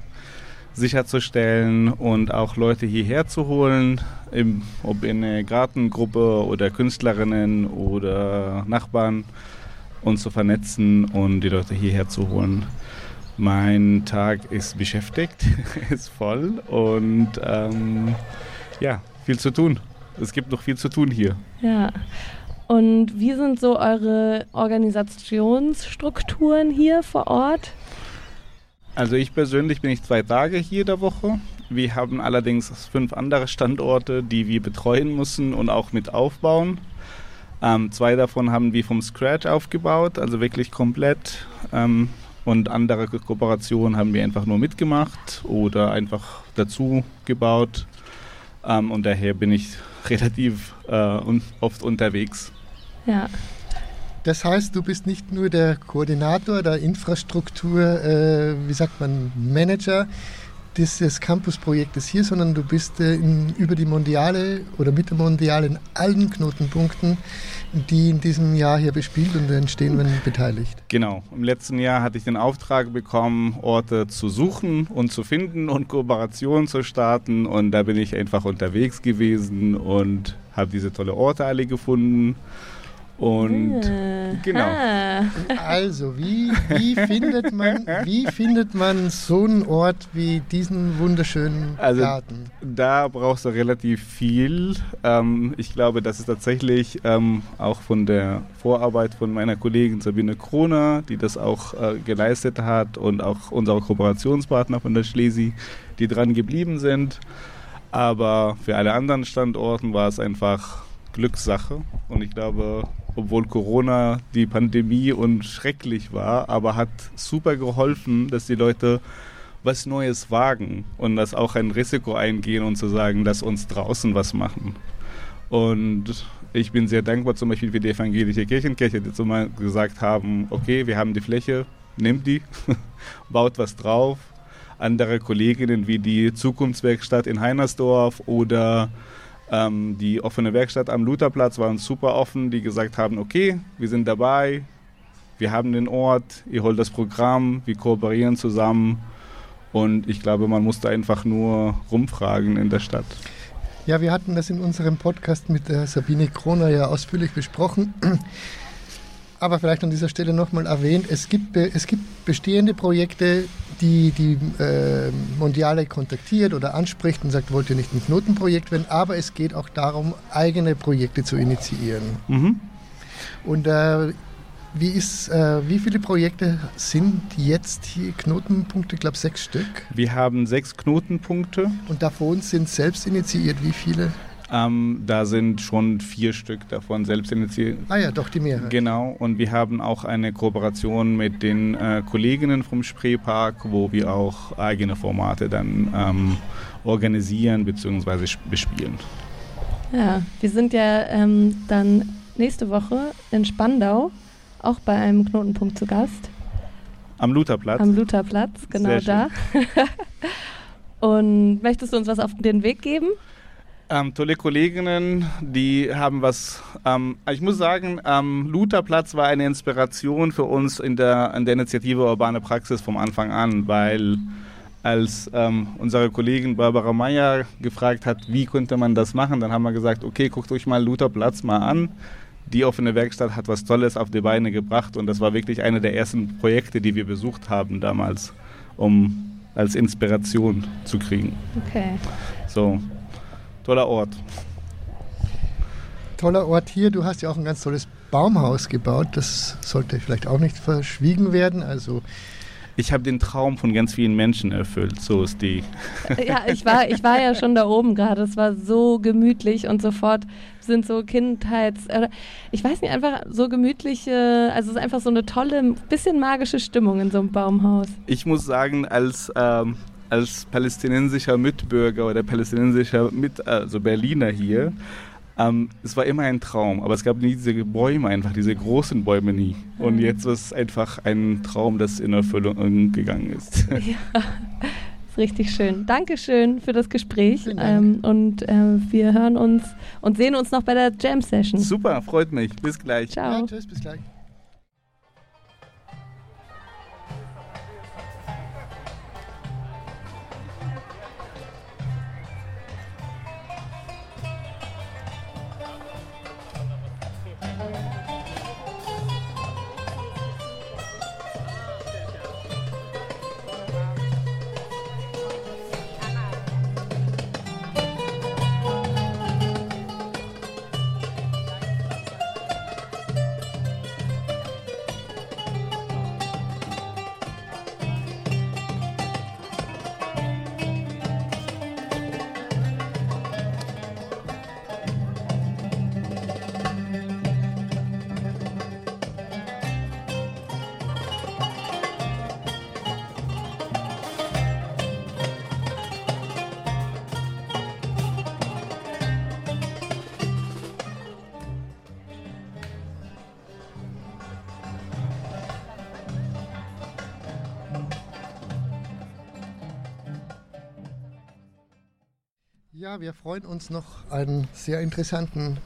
sicherzustellen und auch Leute hierher zu holen, im, ob in eine Gartengruppe oder Künstlerinnen oder Nachbarn und zu vernetzen und die Leute hierher zu holen. Mein Tag ist beschäftigt, ist voll und ähm, ja, viel zu tun. Es gibt noch viel zu tun hier. Ja. Und wie sind so eure Organisationsstrukturen hier vor Ort? Also ich persönlich bin ich zwei Tage hier der Woche. Wir haben allerdings fünf andere Standorte, die wir betreuen müssen und auch mit aufbauen. Ähm, zwei davon haben wir vom Scratch aufgebaut, also wirklich komplett. Ähm, und andere Ko Kooperationen haben wir einfach nur mitgemacht oder einfach dazu gebaut. Ähm, und daher bin ich relativ äh, un oft unterwegs. Ja. Das heißt, du bist nicht nur der Koordinator der Infrastruktur, äh, wie sagt man, Manager dieses Campus-Projektes hier, sondern du bist äh, in, über die Mondiale oder mit der Mondiale in allen Knotenpunkten, die in diesem Jahr hier bespielt und entstehen, wenn beteiligt. Genau. Im letzten Jahr hatte ich den Auftrag bekommen, Orte zu suchen und zu finden und Kooperationen zu starten. Und da bin ich einfach unterwegs gewesen und habe diese tolle Orte alle gefunden. Und Ah. genau. Ah. Also, wie, wie, findet man, wie findet man so einen Ort wie diesen wunderschönen Also Garten? da brauchst du relativ viel. Ähm, ich glaube, das ist tatsächlich ähm, auch von der Vorarbeit von meiner Kollegin Sabine Kroner, die das auch äh, geleistet hat und auch unsere Kooperationspartner von der Schlesi, die dran geblieben sind. Aber für alle anderen Standorten war es einfach Glückssache. Und ich glaube, obwohl Corona die Pandemie und schrecklich war, aber hat super geholfen, dass die Leute was Neues wagen und das auch ein Risiko eingehen und zu sagen, lass uns draußen was machen. Und ich bin sehr dankbar zum Beispiel für die evangelische Kirchenkirche, die zum Beispiel gesagt haben, okay, wir haben die Fläche, nehmt die, baut was drauf. Andere Kolleginnen wie die Zukunftswerkstatt in Heinersdorf oder ähm, die offene Werkstatt am Lutherplatz waren super offen, die gesagt haben, okay, wir sind dabei, wir haben den Ort, ihr holt das Programm, wir kooperieren zusammen. Und ich glaube, man muss da einfach nur rumfragen in der Stadt. Ja, wir hatten das in unserem Podcast mit Sabine Kroner ja ausführlich besprochen. Aber vielleicht an dieser Stelle nochmal erwähnt, es gibt, es gibt bestehende Projekte, die die äh, Mondiale kontaktiert oder anspricht und sagt, wollt ihr nicht ein Knotenprojekt werden, aber es geht auch darum, eigene Projekte zu initiieren. Mhm. Und äh, wie, ist, äh, wie viele Projekte sind jetzt hier Knotenpunkte? Ich glaube sechs Stück. Wir haben sechs Knotenpunkte. Und davon sind selbst initiiert wie viele? Ähm, da sind schon vier Stück davon selbst initiiert. Ah ja, doch die Mehrheit. Genau, und wir haben auch eine Kooperation mit den äh, Kolleginnen vom Spreepark, wo wir auch eigene Formate dann ähm, organisieren bzw. bespielen. Ja, wir sind ja ähm, dann nächste Woche in Spandau auch bei einem Knotenpunkt zu Gast. Am Lutherplatz. Am Lutherplatz, genau Sehr da. Und möchtest du uns was auf den Weg geben? Ähm, tolle Kolleginnen, die haben was. Ähm, ich muss sagen, ähm, Lutherplatz war eine Inspiration für uns in der, in der Initiative Urbane Praxis vom Anfang an, weil als ähm, unsere Kollegin Barbara Meyer gefragt hat, wie könnte man das machen, dann haben wir gesagt, okay, guckt euch mal Lutherplatz mal an. Die offene Werkstatt hat was Tolles auf die Beine gebracht und das war wirklich eine der ersten Projekte, die wir besucht haben damals, um als Inspiration zu kriegen. Okay. So, toller Ort. Toller Ort hier. Du hast ja auch ein ganz tolles Baumhaus gebaut. Das sollte vielleicht auch nicht verschwiegen werden. Also Ich habe den Traum von ganz vielen Menschen erfüllt. So ist die. Ja, ich war, ich war ja schon da oben gerade. Es war so gemütlich und sofort sind so Kindheits... Ich weiß nicht, einfach so gemütliche... Also es ist einfach so eine tolle, bisschen magische Stimmung in so einem Baumhaus. Ich muss sagen, als, ähm, als palästinensischer Mitbürger oder palästinensischer Mit, also Berliner hier, ähm, es war immer ein Traum, aber es gab nie diese Bäume einfach, diese großen Bäume nie. Und jetzt ist es einfach ein Traum, das in Erfüllung gegangen ist. Ja, ist richtig schön. Dankeschön für das Gespräch. Ähm, und äh, wir hören uns und sehen uns noch bei der Jam Session. Super, freut mich. Bis gleich. Ciao. Ja, tschüss, bis gleich. Ja, wir freuen uns noch, einen sehr interessanten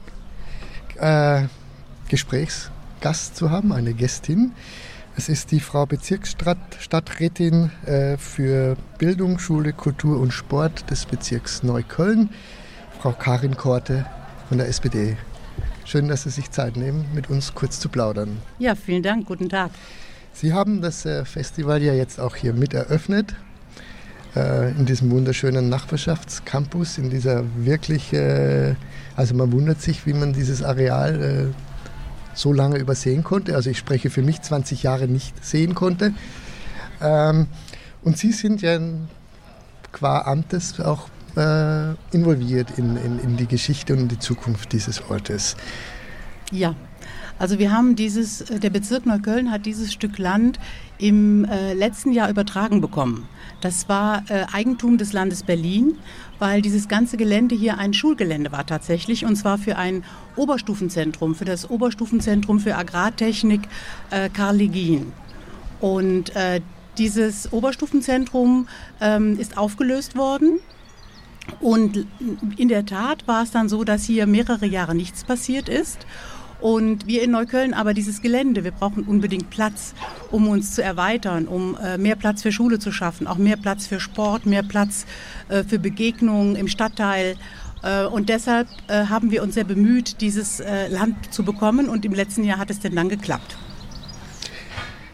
äh, Gesprächsgast zu haben, eine Gästin. Es ist die Frau Bezirksstadträtin äh, für Bildung, Schule, Kultur und Sport des Bezirks Neukölln, Frau Karin Korte von der SPD. Schön, dass Sie sich Zeit nehmen, mit uns kurz zu plaudern. Ja, vielen Dank. Guten Tag. Sie haben das äh, Festival ja jetzt auch hier mit eröffnet, in diesem wunderschönen Nachbarschaftscampus, in dieser wirklich, äh, also man wundert sich, wie man dieses Areal so lange übersehen konnte. Also ich spreche für mich 20 Jahre nicht sehen konnte. Ähm, und Sie sind ja qua Amtes auch äh, involviert in, in, in die Geschichte und die Zukunft dieses Ortes. Ja, also wir haben dieses, äh, der Bezirk Neukölln hat dieses Stück Land im äh, letzten Jahr übertragen bekommen. Das war äh, Eigentum des Landes Berlin, weil dieses ganze Gelände hier ein Schulgelände war tatsächlich, und zwar für ein Oberstufenzentrum, für das Oberstufenzentrum für Agrartechnik äh, Karl Legin. Und äh, dieses Oberstufenzentrum ähm, ist aufgelöst worden und in der Tat war es dann so, dass hier mehrere Jahre nichts passiert ist. Und wir in Neukölln aber dieses Gelände, wir brauchen unbedingt Platz, um uns zu erweitern, um äh, mehr Platz für Schule zu schaffen, auch mehr Platz für Sport, mehr Platz äh, für Begegnungen im Stadtteil. Äh, und deshalb äh, haben wir uns sehr bemüht, dieses äh, Land zu bekommen. Und im letzten Jahr hat es denn dann geklappt.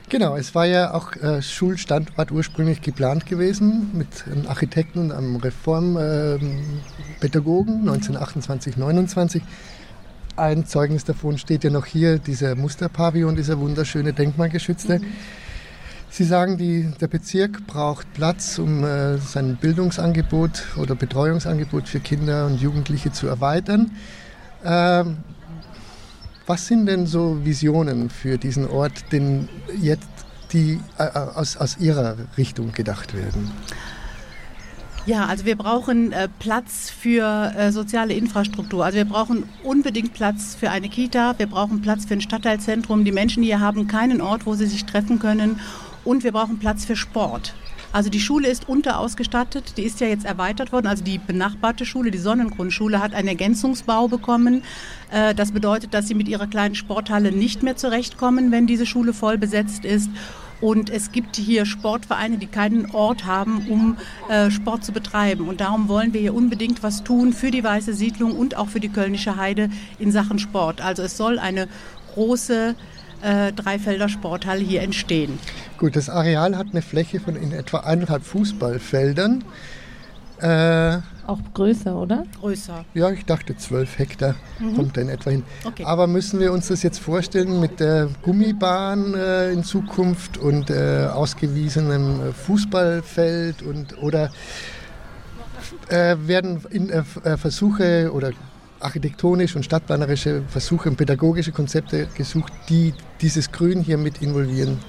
Genau, es war ja auch äh, Schulstandort ursprünglich geplant gewesen mit einem Architekten und einem Reformpädagogen äh, 1928, 29. Ein Zeugnis davon steht ja noch hier, dieser Musterpavillon, dieser wunderschöne denkmalgeschützte. Mhm. Sie sagen, die, der Bezirk braucht Platz, um äh, sein Bildungsangebot oder Betreuungsangebot für Kinder und Jugendliche zu erweitern. Ähm, was sind denn so Visionen für diesen Ort, den jetzt die äh, aus, aus Ihrer Richtung gedacht werden? Ja, also wir brauchen äh, Platz für äh, soziale Infrastruktur. Also wir brauchen unbedingt Platz für eine Kita, wir brauchen Platz für ein Stadtteilzentrum. Die Menschen hier haben keinen Ort, wo sie sich treffen können. Und wir brauchen Platz für Sport. Also die Schule ist unterausgestattet, die ist ja jetzt erweitert worden. Also die benachbarte Schule, die Sonnengrundschule, hat einen Ergänzungsbau bekommen. Äh, das bedeutet, dass sie mit ihrer kleinen Sporthalle nicht mehr zurechtkommen, wenn diese Schule voll besetzt ist. Und es gibt hier Sportvereine, die keinen Ort haben, um äh, Sport zu betreiben. Und darum wollen wir hier unbedingt was tun für die Weiße Siedlung und auch für die Kölnische Heide in Sachen Sport. Also es soll eine große äh, Dreifelder Sporthalle hier entstehen. Gut, das Areal hat eine Fläche von in etwa eineinhalb Fußballfeldern. Äh, auch größer, oder? Größer. Ja, ich dachte zwölf Hektar mhm. kommt da in etwa hin. Okay. Aber müssen wir uns das jetzt vorstellen mit der Gummibahn äh, in Zukunft und äh, ausgewiesenem äh, Fußballfeld und oder äh, werden in, äh, Versuche oder architektonisch und stadtplanerische Versuche und pädagogische Konzepte gesucht, die dieses Grün hier mit involvieren.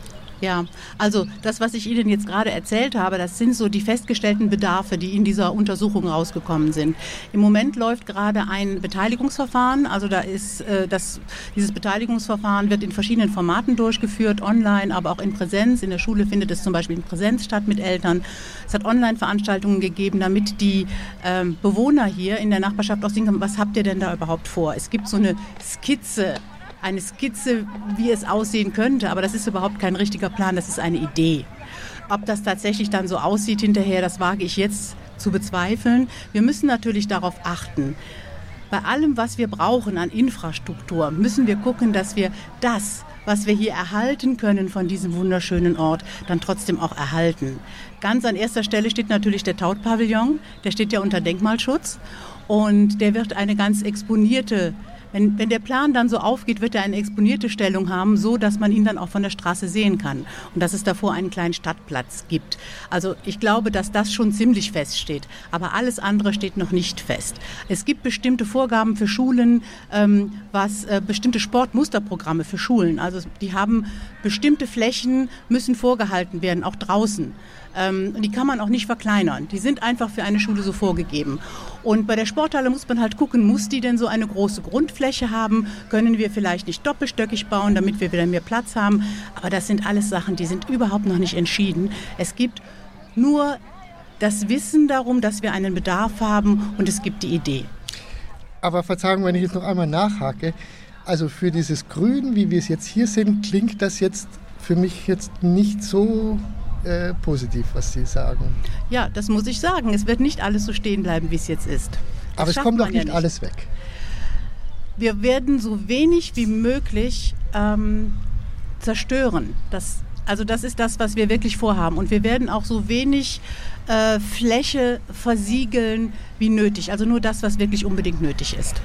Ja, also das, was ich Ihnen jetzt gerade erzählt habe, das sind so die festgestellten Bedarfe, die in dieser Untersuchung rausgekommen sind. Im Moment läuft gerade ein Beteiligungsverfahren. Also da ist äh, das, dieses Beteiligungsverfahren wird in verschiedenen Formaten durchgeführt, online, aber auch in Präsenz. In der Schule findet es zum Beispiel in Präsenz statt mit Eltern. Es hat Online-Veranstaltungen gegeben, damit die ähm, Bewohner hier in der Nachbarschaft auch sehen können, was habt ihr denn da überhaupt vor? Es gibt so eine Skizze eine Skizze, wie es aussehen könnte, aber das ist überhaupt kein richtiger Plan, das ist eine Idee. Ob das tatsächlich dann so aussieht hinterher, das wage ich jetzt zu bezweifeln. Wir müssen natürlich darauf achten. Bei allem, was wir brauchen an Infrastruktur, müssen wir gucken, dass wir das, was wir hier erhalten können von diesem wunderschönen Ort, dann trotzdem auch erhalten. Ganz an erster Stelle steht natürlich der Tautpavillon, der steht ja unter Denkmalschutz und der wird eine ganz exponierte wenn, wenn der Plan dann so aufgeht, wird er eine exponierte Stellung haben, so dass man ihn dann auch von der Straße sehen kann und dass es davor einen kleinen Stadtplatz gibt. Also ich glaube, dass das schon ziemlich feststeht. Aber alles andere steht noch nicht fest. Es gibt bestimmte Vorgaben für Schulen, ähm, was äh, bestimmte Sportmusterprogramme für Schulen. Also die haben bestimmte Flächen müssen vorgehalten werden, auch draußen. Ähm, die kann man auch nicht verkleinern. Die sind einfach für eine Schule so vorgegeben. Und bei der Sporthalle muss man halt gucken, muss die denn so eine große Grundfläche haben? Können wir vielleicht nicht doppelstöckig bauen, damit wir wieder mehr Platz haben? Aber das sind alles Sachen, die sind überhaupt noch nicht entschieden. Es gibt nur das Wissen darum, dass wir einen Bedarf haben und es gibt die Idee. Aber Verzeihung, wenn ich jetzt noch einmal nachhake. Also für dieses Grün, wie wir es jetzt hier sehen, klingt das jetzt für mich jetzt nicht so äh, positiv, was Sie sagen. Ja, das muss ich sagen. Es wird nicht alles so stehen bleiben, wie es jetzt ist. Das Aber es kommt doch nicht, ja nicht alles weg. Wir werden so wenig wie möglich ähm, zerstören. Das, also das ist das, was wir wirklich vorhaben. Und wir werden auch so wenig äh, Fläche versiegeln wie nötig. Also nur das, was wirklich unbedingt nötig ist.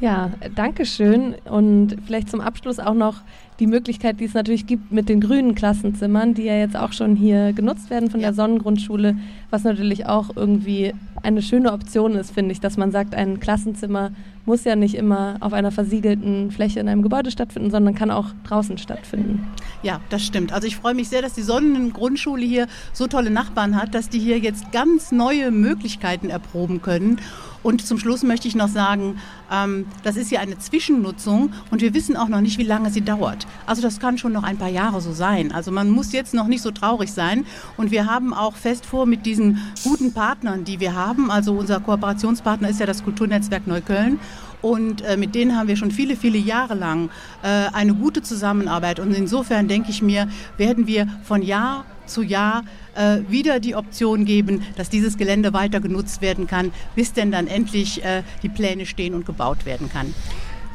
Ja, danke schön. Und vielleicht zum Abschluss auch noch die Möglichkeit, die es natürlich gibt mit den grünen Klassenzimmern, die ja jetzt auch schon hier genutzt werden von der Sonnengrundschule, was natürlich auch irgendwie eine schöne Option ist, finde ich, dass man sagt, ein Klassenzimmer muss ja nicht immer auf einer versiegelten Fläche in einem Gebäude stattfinden, sondern kann auch draußen stattfinden. Ja, das stimmt. Also ich freue mich sehr, dass die Sonnengrundschule hier so tolle Nachbarn hat, dass die hier jetzt ganz neue Möglichkeiten erproben können. Und zum Schluss möchte ich noch sagen, ähm, das ist ja eine Zwischennutzung und wir wissen auch noch nicht, wie lange sie dauert. Also das kann schon noch ein paar Jahre so sein. Also man muss jetzt noch nicht so traurig sein. Und wir haben auch fest vor mit diesen guten Partnern, die wir haben. Also unser Kooperationspartner ist ja das Kulturnetzwerk Neukölln. Und äh, mit denen haben wir schon viele, viele Jahre lang äh, eine gute Zusammenarbeit. Und insofern denke ich mir, werden wir von Jahr zu Jahr äh, wieder die Option geben, dass dieses Gelände weiter genutzt werden kann, bis denn dann endlich äh, die Pläne stehen und gebaut werden kann.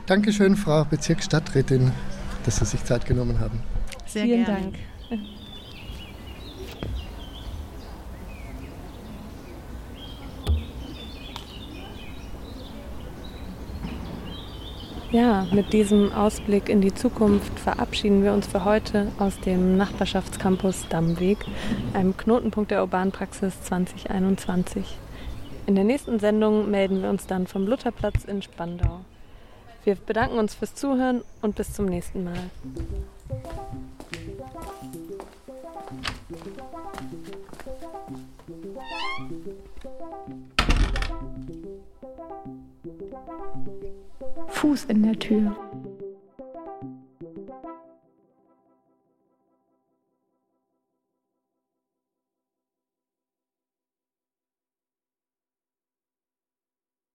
Dankeschön, Frau Bezirksstadträtin, dass Sie sich Zeit genommen haben. Sehr Vielen gerne. Dank. Ja, mit diesem Ausblick in die Zukunft verabschieden wir uns für heute aus dem Nachbarschaftscampus Dammweg, einem Knotenpunkt der Urbanpraxis 2021. In der nächsten Sendung melden wir uns dann vom Lutherplatz in Spandau. Wir bedanken uns fürs Zuhören und bis zum nächsten Mal. Fuß in der Tür.